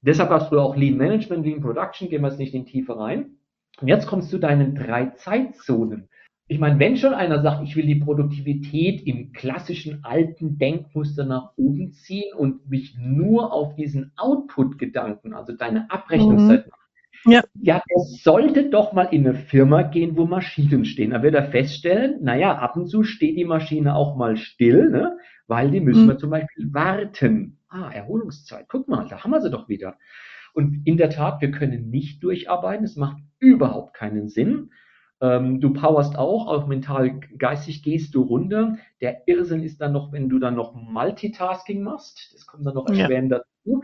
S2: Deshalb hast du auch Lean Management, Lean Production, gehen wir jetzt nicht in Tiefe rein. Und jetzt kommst du deinen drei Zeitzonen. Ich meine, wenn schon einer sagt, ich will die Produktivität im klassischen alten Denkmuster nach oben ziehen und mich nur auf diesen Output-Gedanken, also deine Abrechnungszeit mhm. Ja. ja, er sollte doch mal in eine Firma gehen, wo Maschinen stehen. Da wird er feststellen, naja, ab und zu steht die Maschine auch mal still, ne? weil die müssen mhm. wir zum Beispiel warten. Ah, Erholungszeit. Guck mal, da haben wir sie doch wieder. Und in der Tat, wir können nicht durcharbeiten. Es macht überhaupt keinen Sinn. Ähm, du powerst auch, auch mental, geistig gehst du runter. Der Irrsinn ist dann noch, wenn du dann noch Multitasking machst. Das kommt dann noch erschwerend ja. dazu.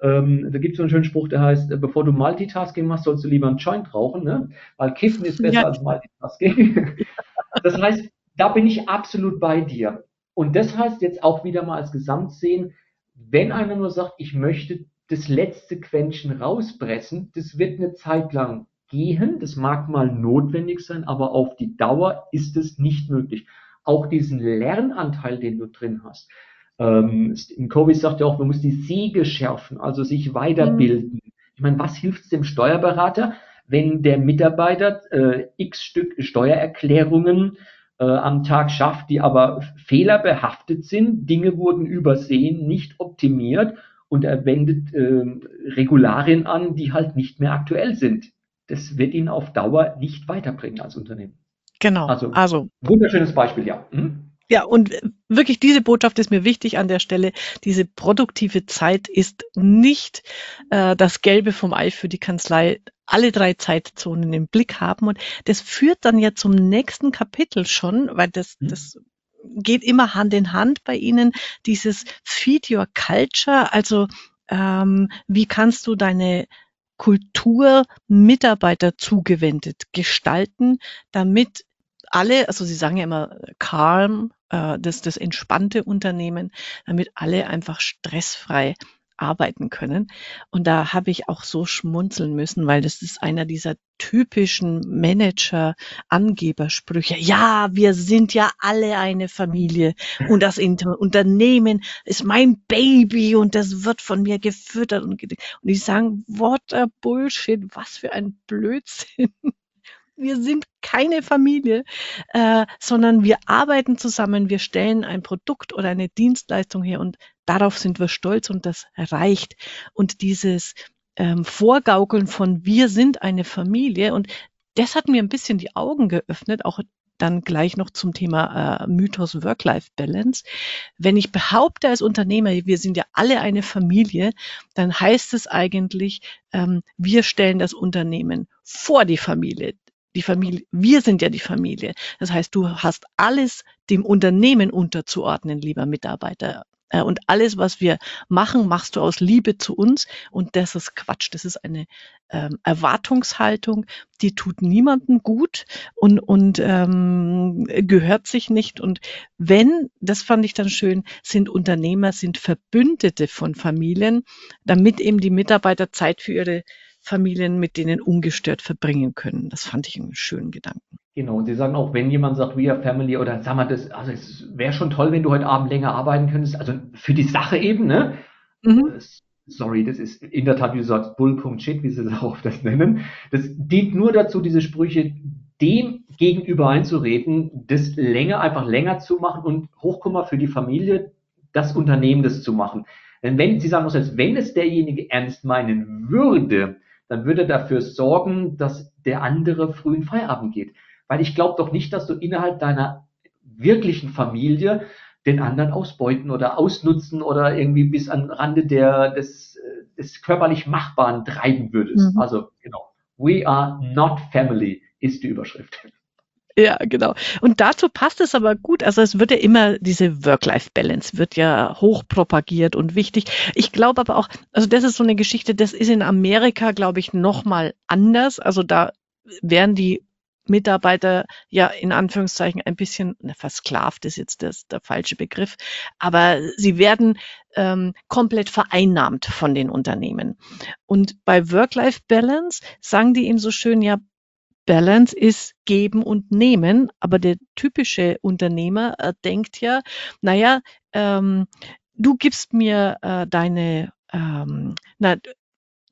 S2: Ähm, da gibt es so einen schönen Spruch, der heißt, äh, bevor du Multitasking machst, sollst du lieber einen Joint rauchen, ne? weil Kiffen ist besser ja. als Multitasking. das heißt, da bin ich absolut bei dir. Und das heißt jetzt auch wieder mal als Gesamtsehen, wenn einer nur sagt, ich möchte das letzte Quäntchen rauspressen, das wird eine Zeit lang gehen, das mag mal notwendig sein, aber auf die Dauer ist es nicht möglich. Auch diesen Lernanteil, den du drin hast, ähm, Covid sagt ja auch, man muss die Siege schärfen, also sich weiterbilden. Mhm. Ich meine, was hilft es dem Steuerberater, wenn der Mitarbeiter äh, x Stück Steuererklärungen äh, am Tag schafft, die aber fehlerbehaftet sind, Dinge wurden übersehen, nicht optimiert und er wendet äh, Regularien an, die halt nicht mehr aktuell sind. Das wird ihn auf Dauer nicht weiterbringen als Unternehmen.
S1: Genau. Also, also
S2: wunderschönes Beispiel, ja. Hm?
S1: Ja, und wirklich diese Botschaft ist mir wichtig an der Stelle. Diese produktive Zeit ist nicht äh, das Gelbe vom Ei für die Kanzlei. Alle drei Zeitzonen im Blick haben. Und das führt dann ja zum nächsten Kapitel schon, weil das, mhm. das geht immer Hand in Hand bei Ihnen, dieses Feed Your Culture. Also ähm, wie kannst du deine Kultur Mitarbeiter zugewendet gestalten, damit alle, also Sie sagen ja immer calm, äh, das, das entspannte Unternehmen, damit alle einfach stressfrei arbeiten können. Und da habe ich auch so schmunzeln müssen, weil das ist einer dieser typischen Manager-Angebersprüche. Ja, wir sind ja alle eine Familie und das Unternehmen ist mein Baby und das wird von mir gefüttert und, und die sagen, what a Bullshit, was für ein Blödsinn wir sind keine Familie, äh, sondern wir arbeiten zusammen, wir stellen ein Produkt oder eine Dienstleistung her und darauf sind wir stolz und das reicht. Und dieses ähm, Vorgaukeln von wir sind eine Familie und das hat mir ein bisschen die Augen geöffnet, auch dann gleich noch zum Thema äh, Mythos Work-Life-Balance. Wenn ich behaupte als Unternehmer, wir sind ja alle eine Familie, dann heißt es eigentlich, ähm, wir stellen das Unternehmen vor die Familie die Familie, wir sind ja die Familie. Das heißt, du hast alles dem Unternehmen unterzuordnen, lieber Mitarbeiter. Äh, und alles, was wir machen, machst du aus Liebe zu uns. Und das ist Quatsch. Das ist eine ähm, Erwartungshaltung, die tut niemandem gut und, und ähm, gehört sich nicht. Und wenn, das fand ich dann schön, sind Unternehmer, sind Verbündete von Familien, damit eben die Mitarbeiter Zeit für ihre Familien mit denen ungestört verbringen können. Das fand ich einen schönen Gedanken.
S2: Genau, und Sie sagen auch, wenn jemand sagt, we are family oder sag mal, das, also es wäre schon toll, wenn du heute Abend länger arbeiten könntest, also für die Sache eben, ne? Mhm. sorry, das ist in der Tat, wie du sagst, Bull.shit, wie sie es auch das nennen. Das dient nur dazu, diese Sprüche dem gegenüber einzureden, das länger, einfach länger zu machen und Hochkomma für die Familie, das Unternehmen das zu machen. Denn wenn, Sie sagen selbst, wenn es derjenige ernst meinen würde, dann würde er dafür sorgen, dass der andere früh in Feierabend geht. Weil ich glaube doch nicht, dass du innerhalb deiner wirklichen Familie den anderen ausbeuten oder ausnutzen oder irgendwie bis an Rande der, des, des körperlich Machbaren treiben würdest. Mhm. Also, genau. We are not family ist die Überschrift.
S1: Ja, genau. Und dazu passt es aber gut. Also es wird ja immer diese Work-Life-Balance wird ja hoch propagiert und wichtig. Ich glaube aber auch, also das ist so eine Geschichte, das ist in Amerika, glaube ich, nochmal anders. Also da werden die Mitarbeiter ja in Anführungszeichen ein bisschen, ne, versklavt ist jetzt das, der falsche Begriff, aber sie werden ähm, komplett vereinnahmt von den Unternehmen. Und bei Work-Life-Balance sagen die ihm so schön, ja, Balance ist geben und nehmen, aber der typische Unternehmer äh, denkt ja, naja, ähm, du gibst mir äh, deine, ähm, na,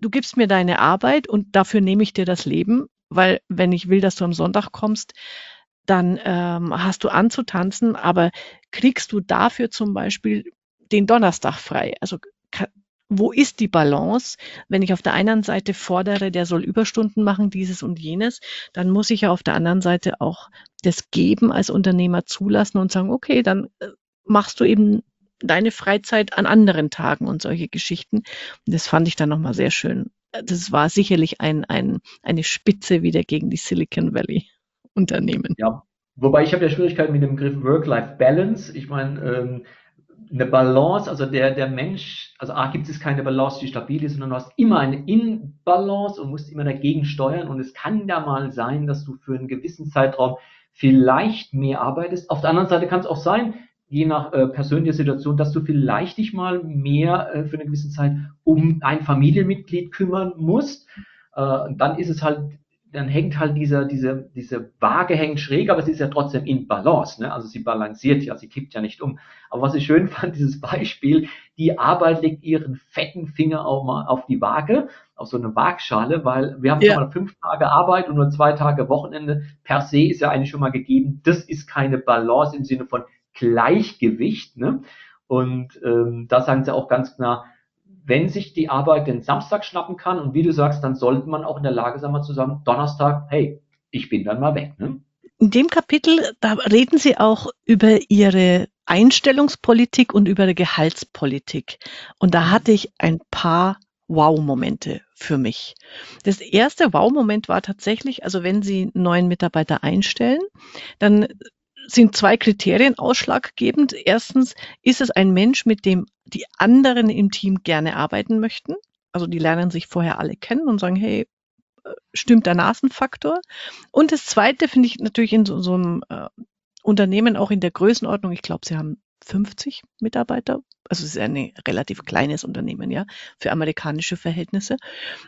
S1: du gibst mir deine Arbeit und dafür nehme ich dir das Leben weil wenn ich will, dass du am Sonntag kommst, dann ähm, hast du anzutanzen, aber kriegst du dafür zum Beispiel den Donnerstag frei? Also wo ist die Balance? Wenn ich auf der einen Seite fordere, der soll Überstunden machen, dieses und jenes, dann muss ich ja auf der anderen Seite auch das Geben als Unternehmer zulassen und sagen, okay, dann äh, machst du eben deine Freizeit an anderen Tagen und solche Geschichten. Und das fand ich dann nochmal sehr schön das war sicherlich ein, ein, eine Spitze wieder gegen die Silicon Valley Unternehmen.
S2: Ja, wobei ich habe ja Schwierigkeiten mit dem Begriff Work-Life-Balance. Ich meine, ähm, eine Balance, also der, der Mensch, also A gibt es keine Balance, die stabil ist, sondern du hast immer eine Inbalance und musst immer dagegen steuern. Und es kann ja mal sein, dass du für einen gewissen Zeitraum vielleicht mehr arbeitest. Auf der anderen Seite kann es auch sein, je nach äh, persönlicher Situation, dass du vielleicht dich mal mehr äh, für eine gewisse Zeit um ein Familienmitglied kümmern musst. Äh, dann ist es halt, dann hängt halt dieser, diese, diese Waage hängt schräg, aber sie ist ja trotzdem in Balance. Ne? Also sie balanciert ja, sie kippt ja nicht um. Aber was ich schön fand, dieses Beispiel, die Arbeit legt ihren fetten Finger auch mal auf die Waage, auf so eine Waagschale, weil wir haben ja. schon mal fünf Tage Arbeit und nur zwei Tage Wochenende. Per se ist ja eigentlich schon mal gegeben. Das ist keine Balance im Sinne von Gleichgewicht. Ne? Und ähm, da sagen sie auch ganz klar, wenn sich die Arbeit den Samstag schnappen kann und wie du sagst, dann sollte man auch in der Lage sein, mal zu sagen, Donnerstag, hey, ich bin dann mal weg. Ne?
S1: In dem Kapitel, da reden Sie auch über Ihre Einstellungspolitik und über die Gehaltspolitik. Und da hatte ich ein paar Wow-Momente für mich. Das erste Wow-Moment war tatsächlich, also wenn Sie einen neuen Mitarbeiter einstellen, dann sind zwei Kriterien ausschlaggebend. Erstens, ist es ein Mensch, mit dem die anderen im Team gerne arbeiten möchten? Also die lernen sich vorher alle kennen und sagen, hey, äh, stimmt der Nasenfaktor? Und das Zweite finde ich natürlich in so, so einem äh, Unternehmen auch in der Größenordnung, ich glaube, sie haben 50 Mitarbeiter. Also es ist ein relativ kleines Unternehmen, ja, für amerikanische Verhältnisse.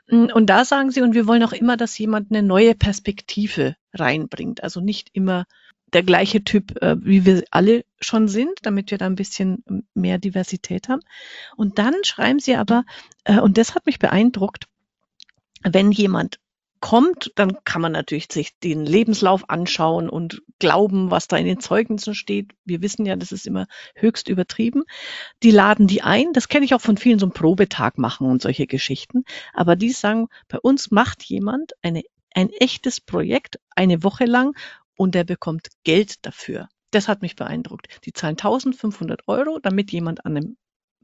S1: Und da sagen sie, und wir wollen auch immer, dass jemand eine neue Perspektive reinbringt. Also nicht immer der gleiche Typ, äh, wie wir alle schon sind, damit wir da ein bisschen mehr Diversität haben. Und dann schreiben sie aber, äh, und das hat mich beeindruckt, wenn jemand kommt, dann kann man natürlich sich den Lebenslauf anschauen und glauben, was da in den Zeugnissen steht. Wir wissen ja, das ist immer höchst übertrieben. Die laden die ein. Das kenne ich auch von vielen, so einen Probetag machen und solche Geschichten. Aber die sagen, bei uns macht jemand eine, ein echtes Projekt eine Woche lang und er bekommt Geld dafür. Das hat mich beeindruckt. Die zahlen 1500 Euro, damit jemand an einem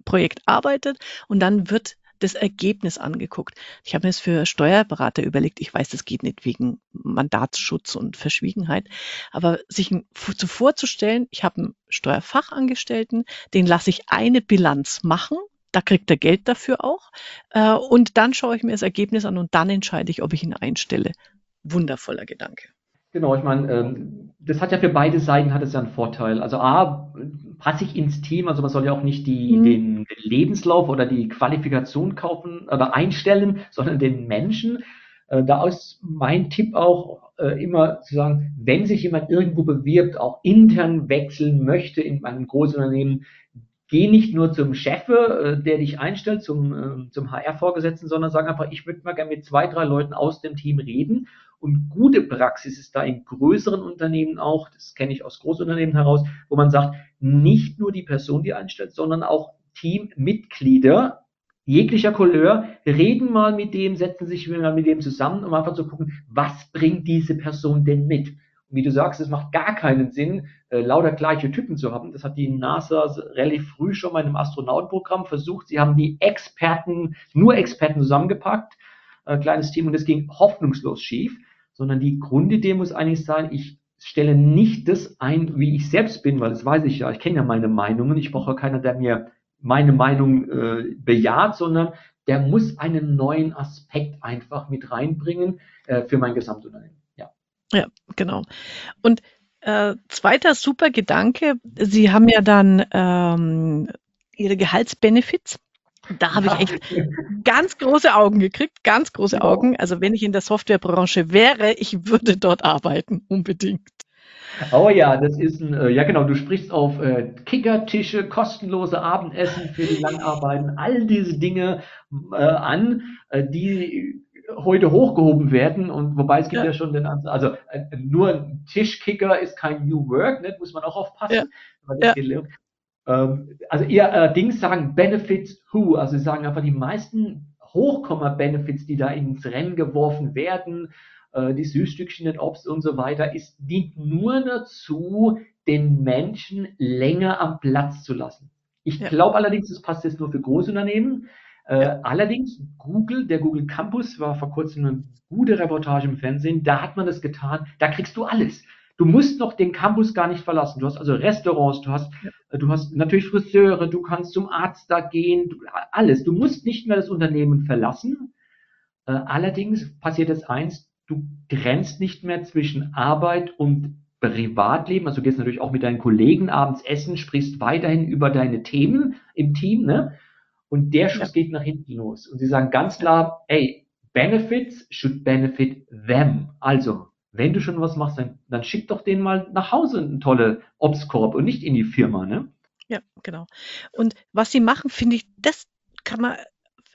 S1: Projekt arbeitet und dann wird das Ergebnis angeguckt. Ich habe mir das für Steuerberater überlegt. Ich weiß, das geht nicht wegen Mandatsschutz und Verschwiegenheit, aber sich zu vorzustellen, ich habe einen Steuerfachangestellten, den lasse ich eine Bilanz machen, da kriegt er Geld dafür auch äh, und dann schaue ich mir das Ergebnis an und dann entscheide ich, ob ich ihn einstelle. Wundervoller Gedanke.
S2: Genau, ich meine, ähm, das hat ja für beide Seiten hat es ja einen Vorteil. Also A, passe ich ins Team, also man soll ja auch nicht die, mhm. den, Lebenslauf oder die Qualifikation kaufen oder einstellen, sondern den Menschen. Äh, da ist mein Tipp auch äh, immer zu sagen, wenn sich jemand irgendwo bewirbt, auch intern wechseln möchte in einem großen Unternehmen, geh nicht nur zum Chef, äh, der dich einstellt, zum, äh, zum HR-Vorgesetzten, sondern sag einfach, ich würde mal gerne mit zwei, drei Leuten aus dem Team reden. Und gute Praxis ist da in größeren Unternehmen auch, das kenne ich aus Großunternehmen heraus, wo man sagt, nicht nur die Person, die einstellt, sondern auch Teammitglieder jeglicher Couleur, reden mal mit dem, setzen sich mal mit dem zusammen, um einfach zu gucken, was bringt diese Person denn mit? Und wie du sagst, es macht gar keinen Sinn, äh, lauter gleiche Typen zu haben. Das hat die NASA relativ früh schon mal in einem Astronautenprogramm versucht. Sie haben die Experten, nur Experten zusammengepackt, äh, kleines Team, und das ging hoffnungslos schief, sondern die Grundidee muss eigentlich sein, ich stelle nicht das ein, wie ich selbst bin, weil das weiß ich ja, ich kenne ja meine Meinungen, ich brauche keiner, der mir meine Meinung äh, bejaht, sondern der muss einen neuen Aspekt einfach mit reinbringen äh, für mein Gesamtunternehmen. Ja,
S1: ja genau. Und äh, zweiter super Gedanke, Sie haben ja dann ähm, Ihre Gehaltsbenefits. Da habe ich echt ganz große Augen gekriegt, ganz große Augen. Also wenn ich in der Softwarebranche wäre, ich würde dort arbeiten, unbedingt.
S2: Oh ja, das ist ein, äh, ja genau, du sprichst auf äh, Kickertische, kostenlose Abendessen für die Langarbeiten, all diese Dinge äh, an, äh, die heute hochgehoben werden und wobei es gibt ja, ja schon den also äh, nur ein Tischkicker ist kein New Work, ne, muss man auch aufpassen. Ja. Ja. Ähm, also ihr äh, Dings sagen Benefits who, also sie sagen einfach die meisten Hochkomma-Benefits, die da ins Rennen geworfen werden, äh, die Süßstückchen, den Obst und so weiter, ist, dient nur dazu, den Menschen länger am Platz zu lassen. Ich ja. glaube allerdings, das passt jetzt nur für Großunternehmen. Äh, allerdings, Google, der Google Campus war vor kurzem eine gute Reportage im Fernsehen, da hat man das getan, da kriegst du alles. Du musst noch den Campus gar nicht verlassen. Du hast also Restaurants, du hast, ja. du hast natürlich Friseure, du kannst zum Arzt da gehen, du, alles. Du musst nicht mehr das Unternehmen verlassen. Äh, allerdings passiert jetzt eins, du grenzt nicht mehr zwischen Arbeit und Privatleben, also du gehst natürlich auch mit deinen Kollegen abends essen, sprichst weiterhin über deine Themen im Team, ne? Und der Schuss ja. geht nach hinten los. Und sie sagen ganz klar, ey, Benefits should benefit them. Also, wenn du schon was machst, dann, dann schick doch den mal nach Hause einen tolle Obstkorb und nicht in die Firma, ne?
S1: Ja, genau. Und was sie machen, finde ich, das kann man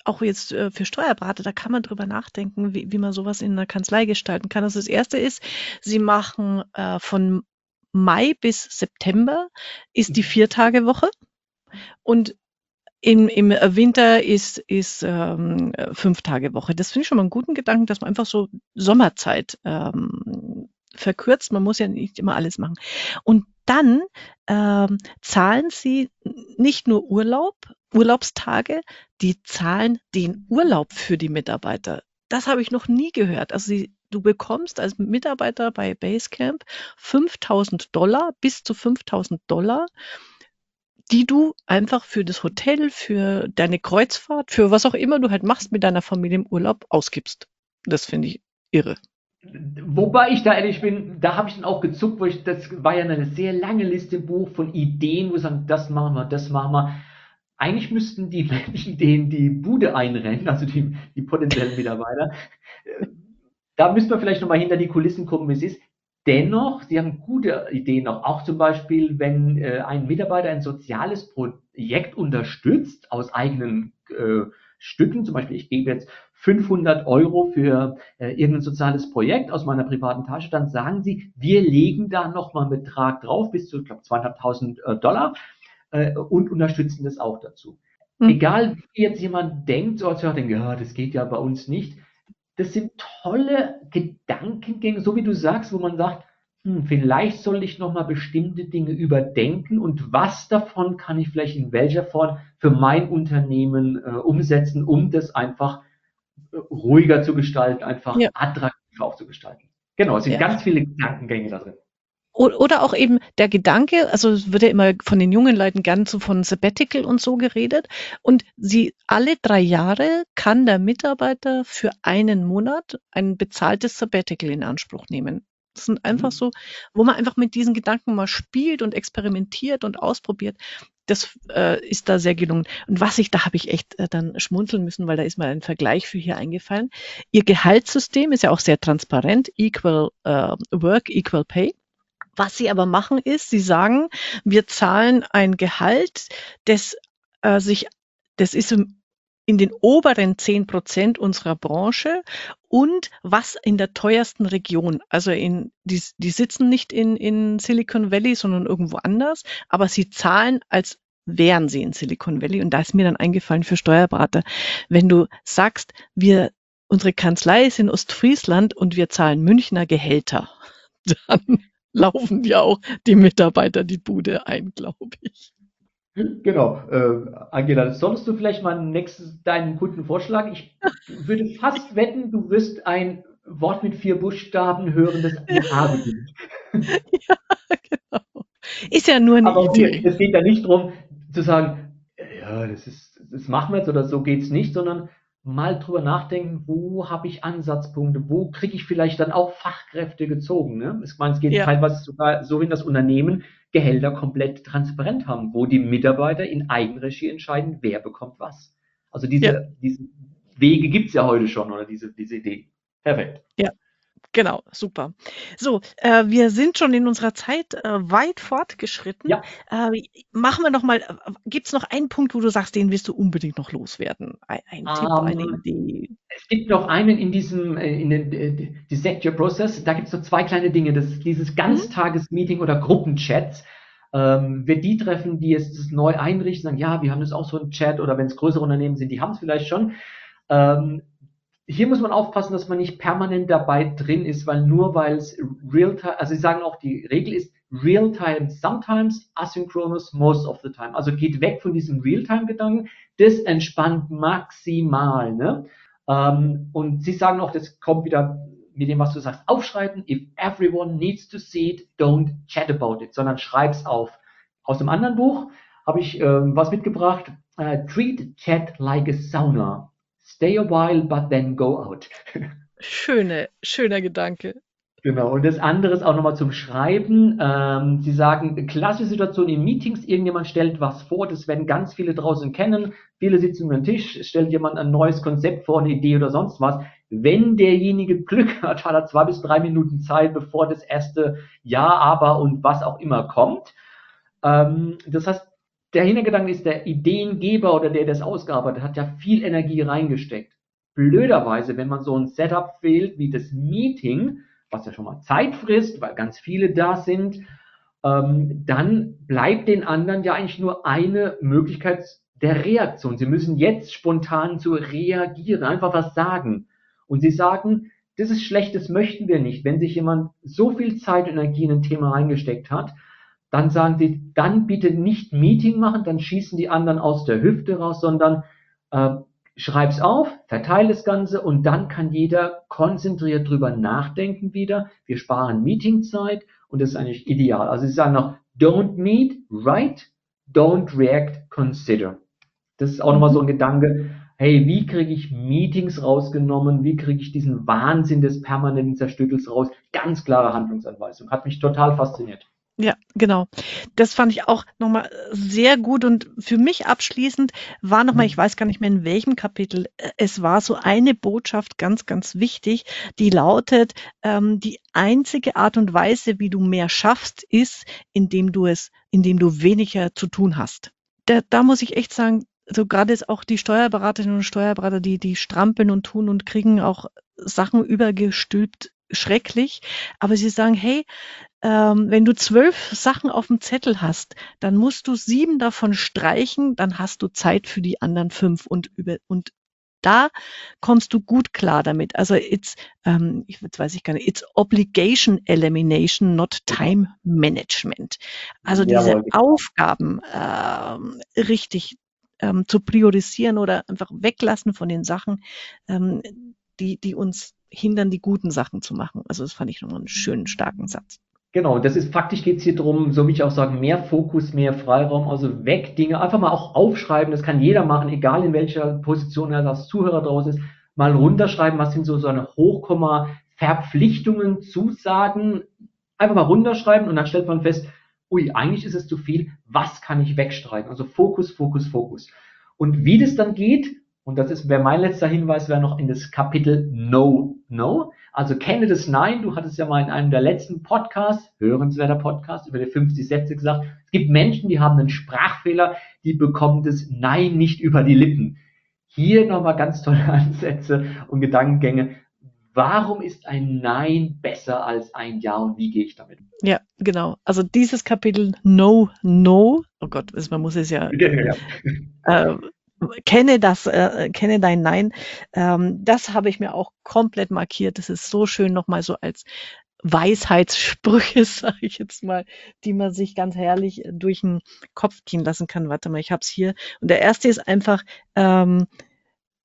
S1: auch jetzt äh, für Steuerberater, da kann man drüber nachdenken, wie, wie man sowas in einer Kanzlei gestalten kann. Also das erste ist, sie machen äh, von Mai bis September ist die mhm. Viertagewoche und im, im Winter ist, ist ähm, fünf Tage Woche. Das finde ich schon mal einen guten Gedanken, dass man einfach so Sommerzeit ähm, verkürzt. Man muss ja nicht immer alles machen. Und dann ähm, zahlen sie nicht nur Urlaub, Urlaubstage, die zahlen den Urlaub für die Mitarbeiter. Das habe ich noch nie gehört. Also sie, du bekommst als Mitarbeiter bei Basecamp 5000 Dollar, bis zu 5000 Dollar, die du einfach für das Hotel, für deine Kreuzfahrt, für was auch immer du halt machst mit deiner Familie im Urlaub ausgibst. Das finde ich irre.
S2: Wobei ich da ehrlich bin, da habe ich dann auch gezuckt, wo ich, das war ja eine sehr lange Liste im Buch von Ideen, wo sie sagen, das machen wir, das machen wir. Eigentlich müssten die Menschen, denen die Bude einrennen, also die, die potenziellen Mitarbeiter, äh, da müsste man vielleicht nochmal hinter die Kulissen gucken, wie es ist. Dennoch, sie haben gute Ideen auch. Auch zum Beispiel, wenn äh, ein Mitarbeiter ein soziales Projekt unterstützt aus eigenen äh, Stücken, zum Beispiel ich gebe jetzt 500 Euro für äh, irgendein soziales Projekt aus meiner privaten Tasche, dann sagen sie, wir legen da nochmal einen Betrag drauf, bis zu, ich glaube, 200.000 äh, Dollar äh, und unterstützen das auch dazu. Mhm. Egal, wie jetzt jemand denkt, so als ja, das geht ja bei uns nicht. Das sind tolle Gedankengänge, so wie du sagst, wo man sagt, hm, vielleicht soll ich nochmal bestimmte Dinge überdenken und was davon kann ich vielleicht in welcher Form für mein Unternehmen äh, umsetzen, um das einfach ruhiger zu gestalten, einfach ja. attraktiv auch zu gestalten. Genau, es sind ja. ganz viele Gedankengänge da drin.
S1: Oder auch eben der Gedanke, also es wird ja immer von den jungen Leuten gern so von Sabbatical und so geredet. Und sie alle drei Jahre kann der Mitarbeiter für einen Monat ein bezahltes Sabbatical in Anspruch nehmen. Das sind einfach mhm. so, wo man einfach mit diesen Gedanken mal spielt und experimentiert und ausprobiert das äh, ist da sehr gelungen. Und was ich, da habe ich echt äh, dann schmunzeln müssen, weil da ist mir ein Vergleich für hier eingefallen. Ihr Gehaltssystem ist ja auch sehr transparent, Equal äh, Work, Equal Pay. Was sie aber machen ist, sie sagen, wir zahlen ein Gehalt, das äh, sich, das ist im in den oberen zehn Prozent unserer Branche und was in der teuersten Region. Also in, die, die sitzen nicht in, in Silicon Valley, sondern irgendwo anders, aber sie zahlen als wären sie in Silicon Valley. Und da ist mir dann eingefallen für Steuerberater, wenn du sagst, wir, unsere Kanzlei ist in Ostfriesland und wir zahlen Münchner Gehälter, dann laufen ja auch die Mitarbeiter die Bude ein, glaube ich.
S2: Genau. Äh, Angela, solltest du vielleicht mal nächstes deinen Kunden vorschlagen? Ich würde fast wetten, du wirst ein Wort mit vier Buchstaben hören, das ein A beginnt.
S1: Ja, genau. Ist ja nur eine
S2: Aber
S1: Idee.
S2: es geht ja nicht darum zu sagen, ja, das ist, das machen wir jetzt oder so geht's nicht, sondern mal drüber nachdenken, wo habe ich Ansatzpunkte, wo kriege ich vielleicht dann auch Fachkräfte gezogen. Ne? Ich meine, es geht
S1: Ja.
S2: teilweise sogar so hin, dass Unternehmen Gehälter komplett transparent haben, wo die Mitarbeiter in Eigenregie entscheiden, wer bekommt was. Also diese,
S1: Ja.
S2: diese Wege gibt's ja heute schon oder diese, diese Idee. Perfekt.
S1: Genau, super. So, äh, wir sind schon in unserer Zeit äh, weit fortgeschritten.
S2: Ja.
S1: Äh, machen wir noch mal, äh, gibt's noch einen Punkt, wo du sagst, den willst du unbedingt noch loswerden? Ein, ein Tipp, eine
S2: Ähm,
S1: Idee?
S2: Es gibt noch einen in diesem, äh, in den äh, Dissect Your Process, da gibt es so zwei kleine Dinge. Das ist dieses Ganztagesmeeting oder Gruppenchats. Ähm, wer die treffen, die jetzt das neu einrichten, sagen, ja, wir haben das auch so ein Chat oder wenn es größere Unternehmen sind, die haben es vielleicht schon. Ähm, hier muss man aufpassen, dass man nicht permanent dabei drin ist, weil nur weil es real-time, also sie sagen auch, die Regel ist real-time sometimes, asynchronous most of the time. Also geht weg von diesem real-time-Gedanken, das entspannt maximal. Ne? Ähm, und sie sagen auch, das kommt wieder mit dem, was du sagst, aufschreiben. If everyone needs to see it, don't chat about it, sondern schreib's auf. Aus dem anderen Buch habe ich ähm, was mitgebracht. Äh, Treat chat like a sauna. Stay a while, but then go out.
S1: Schöne, schöner Gedanke.
S2: Genau, und das andere ist auch nochmal zum Schreiben. Ähm, Sie sagen, klassische Situation in Meetings, irgendjemand stellt was vor, das werden ganz viele draußen kennen. Viele sitzen über den Tisch, stellt jemand ein neues Konzept vor, eine Idee oder sonst was. Wenn derjenige Glück hat, hat er zwei bis drei Minuten Zeit, bevor das erste Ja, aber und was auch immer kommt. Ähm, das heißt, der Hintergedanke ist, der Ideengeber oder der, der das ausgearbeitet hat, ja viel Energie reingesteckt. Blöderweise, wenn man so ein Setup wählt wie das Meeting, was ja schon mal Zeit frisst, weil ganz viele da sind, ähm, dann bleibt den anderen ja eigentlich nur eine Möglichkeit der Reaktion. Sie müssen jetzt spontan zu reagieren, einfach was sagen. Und sie sagen, das ist schlecht, das möchten wir nicht. Wenn sich jemand so viel Zeit und Energie in ein Thema reingesteckt hat, dann sagen sie, dann bitte nicht Meeting machen, dann schießen die anderen aus der Hüfte raus, sondern äh, schreib's auf, verteile das Ganze und dann kann jeder konzentriert drüber nachdenken wieder. Wir sparen Meetingzeit und das ist eigentlich ideal. Also sie sagen noch, don't meet, write, don't react, consider. Das ist auch nochmal so ein Gedanke, hey, wie kriege ich Meetings rausgenommen, wie kriege ich diesen Wahnsinn des permanenten Zerstückels raus? Ganz klare Handlungsanweisung. Hat mich total fasziniert.
S1: Ja, genau. Das fand ich auch nochmal sehr gut und für mich abschließend war nochmal, ich weiß gar nicht mehr in welchem Kapitel, äh, es war so eine Botschaft ganz, ganz wichtig, die lautet, ähm, die einzige Art und Weise, wie du mehr schaffst, ist, indem du es, indem du weniger zu tun hast. Da, da muss ich echt sagen, so gerade ist auch die Steuerberaterinnen und Steuerberater, die, die strampeln und tun und kriegen auch Sachen übergestülpt, schrecklich. Aber sie sagen, hey, ähm, wenn du zwölf Sachen auf dem Zettel hast, dann musst du sieben davon streichen, dann hast du Zeit für die anderen fünf und über und da kommst du gut klar damit. Also it's, ähm, ich jetzt weiß ich gar nicht, it's Obligation Elimination, not Time Management. Also diese
S2: Jawohl.
S1: Aufgaben ähm, richtig ähm, zu priorisieren oder einfach weglassen von den Sachen, ähm, die, die uns hindern, die guten Sachen zu machen. Also das fand ich nochmal einen schönen, starken Satz.
S2: Genau, das ist faktisch geht es hier drum, so wie ich auch sage, mehr Fokus, mehr Freiraum, also weg Dinge, einfach mal auch aufschreiben, das kann jeder machen, egal in welcher Position er als Zuhörer draus ist, mal runterschreiben, was sind so seine Hochkomma, Verpflichtungen, Zusagen, einfach mal runterschreiben und dann stellt man fest, ui, eigentlich ist es zu viel, was kann ich wegstreichen? Also Fokus, Fokus, Fokus. Und wie das dann geht, Und das ist, wäre mein letzter Hinweis, wäre noch in das Kapitel No, No. Also kenne das Nein. Du hattest ja mal in einem der letzten Podcasts, hörenswerter Podcast, über die 50 Sätze gesagt, es gibt Menschen, die haben einen Sprachfehler, die bekommen das Nein nicht über die Lippen. Hier nochmal ganz tolle Ansätze und Gedankengänge. Warum ist ein Nein besser als ein Ja und wie gehe ich damit?
S1: Ja, genau. Also dieses Kapitel No, No, oh Gott, man muss es ja, ja, ja. Äh, kenne das, äh, kenne dein Nein. Ähm, das habe ich mir auch komplett markiert. Das ist so schön nochmal so als Weisheitssprüche, sage ich jetzt mal, die man sich ganz herrlich durch den Kopf gehen lassen kann. Warte mal, ich habe es hier. Und der erste ist einfach, ähm,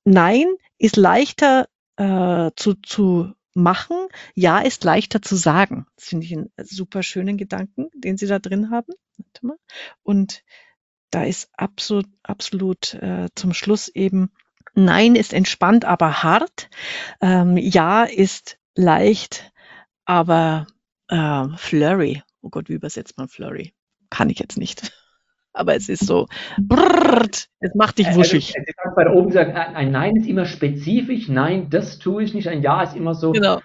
S1: Nein ist leichter äh, zu, zu machen, Ja ist leichter zu sagen. Das finde ich einen super schönen Gedanken, den Sie da drin haben. Warte mal. Und da ist absolut, absolut äh, zum Schluss eben, Nein ist entspannt, aber hart. Ähm, ja ist leicht, aber äh, flurry. Oh Gott, wie übersetzt man flurry? Kann ich jetzt nicht. Aber es ist so, brrrt, es macht dich äh, wuschig. Also,
S2: also bei der oben gesagt, ein Nein ist immer spezifisch. Nein, das tue ich nicht. Ein Ja ist immer so. Genau.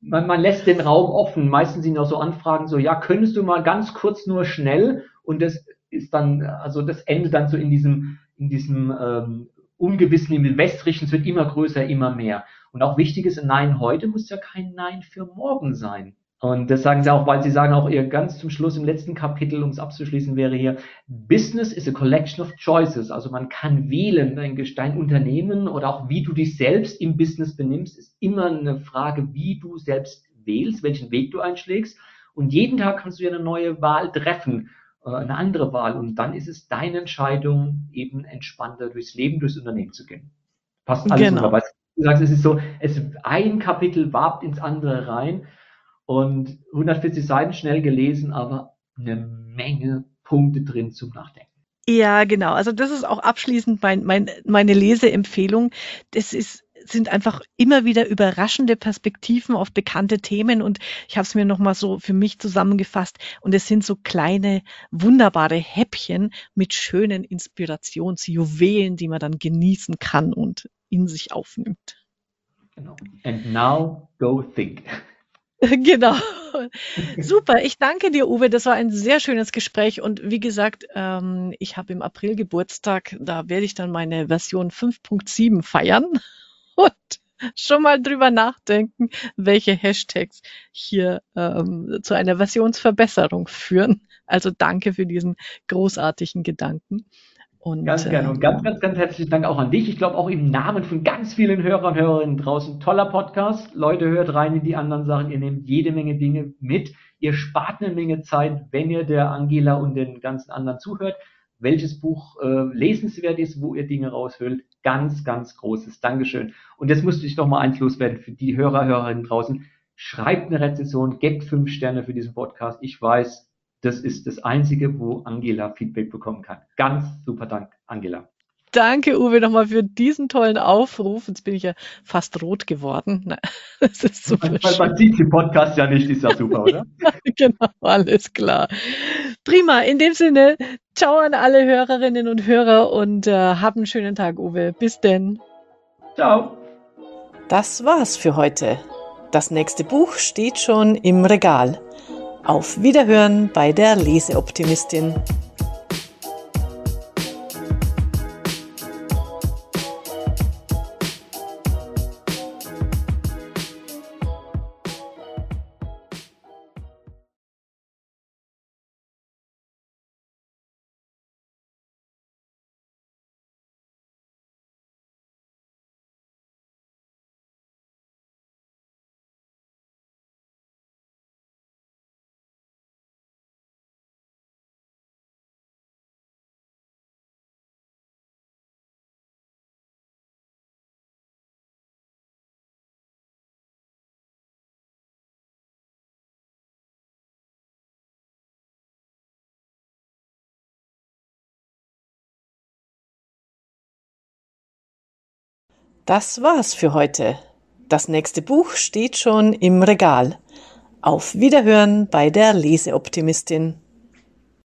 S2: Man, man lässt den Raum offen. Meistens sind auch so Anfragen so, ja, könntest du mal ganz kurz nur schnell und das ist dann, also das endet dann so in diesem, in diesem ähm, Ungewissen, im Wässrigen, es wird immer größer, immer mehr. Und auch wichtig ist, Nein heute muss ja kein Nein für morgen sein. Und das sagen sie auch, weil sie sagen auch ihr ganz zum Schluss im letzten Kapitel, um es abzuschließen, wäre hier, Business is a collection of choices. Also man kann wählen, ein, dein Unternehmen oder auch wie du dich selbst im Business benimmst, ist immer eine Frage, wie du selbst wählst, welchen Weg du einschlägst. Und jeden Tag kannst du ja eine neue Wahl treffen. Äh, eine andere Wahl. Und dann ist es deine Entscheidung, eben entspannter durchs Leben, durchs Unternehmen zu gehen. Passt alles genau. Super. Du sagst, es ist so, es ein Kapitel warbt ins andere rein und 140 Seiten schnell gelesen, aber eine Menge Punkte drin zum Nachdenken.
S1: Ja, genau. Also das ist auch abschließend mein, mein, meine Leseempfehlung. Das ist sind einfach immer wieder überraschende Perspektiven auf bekannte Themen und ich habe es mir nochmal so für mich zusammengefasst und es sind so kleine, wunderbare Häppchen mit schönen Inspirationsjuwelen, die man dann genießen kann und in sich aufnimmt.
S2: Genau. And now go think.
S1: Genau. Super. Ich danke dir, Uwe. Das war ein sehr schönes Gespräch. Und wie gesagt, ähm, ich habe im April Geburtstag. Da werde ich dann meine Version 5.7 feiern und schon mal drüber nachdenken, welche Hashtags hier ähm, zu einer Versionsverbesserung führen. Also danke für diesen großartigen Gedanken.
S2: Und, ganz gerne und ganz, ganz, ganz herzlichen Dank auch an dich. Ich glaube auch im Namen von ganz vielen Hörern und Hörerinnen draußen. Toller Podcast. Leute, hört rein in die anderen Sachen. Ihr nehmt jede Menge Dinge mit. Ihr spart eine Menge Zeit, wenn ihr der Angela und den ganzen anderen zuhört welches Buch äh, lesenswert ist, wo ihr Dinge raushöhlt. Ganz, ganz großes Dankeschön. Und jetzt musste ich noch mal eins loswerden für die Hörer, Hörerinnen draußen. Schreibt eine Rezession, gebt fünf Sterne für diesen Podcast. Ich weiß, das ist das Einzige, wo Angela Feedback bekommen kann. Ganz super Dank, Angela.
S1: Danke, Uwe, nochmal für diesen tollen Aufruf. Jetzt bin ich ja fast rot geworden.
S2: Das ist super. Weil man sieht den Podcast ja nicht, ist ja super, oder?
S1: genau, alles klar. Prima. In dem Sinne, ciao an alle Hörerinnen und Hörer und äh, hab einen schönen Tag, Uwe. Bis denn.
S2: Ciao.
S1: Das war's für heute. Das nächste Buch steht schon im Regal. Auf Wiederhören bei der Leseoptimistin. Das war's für heute. Das nächste Buch steht schon im Regal. Auf Wiederhören bei der Leseoptimistin.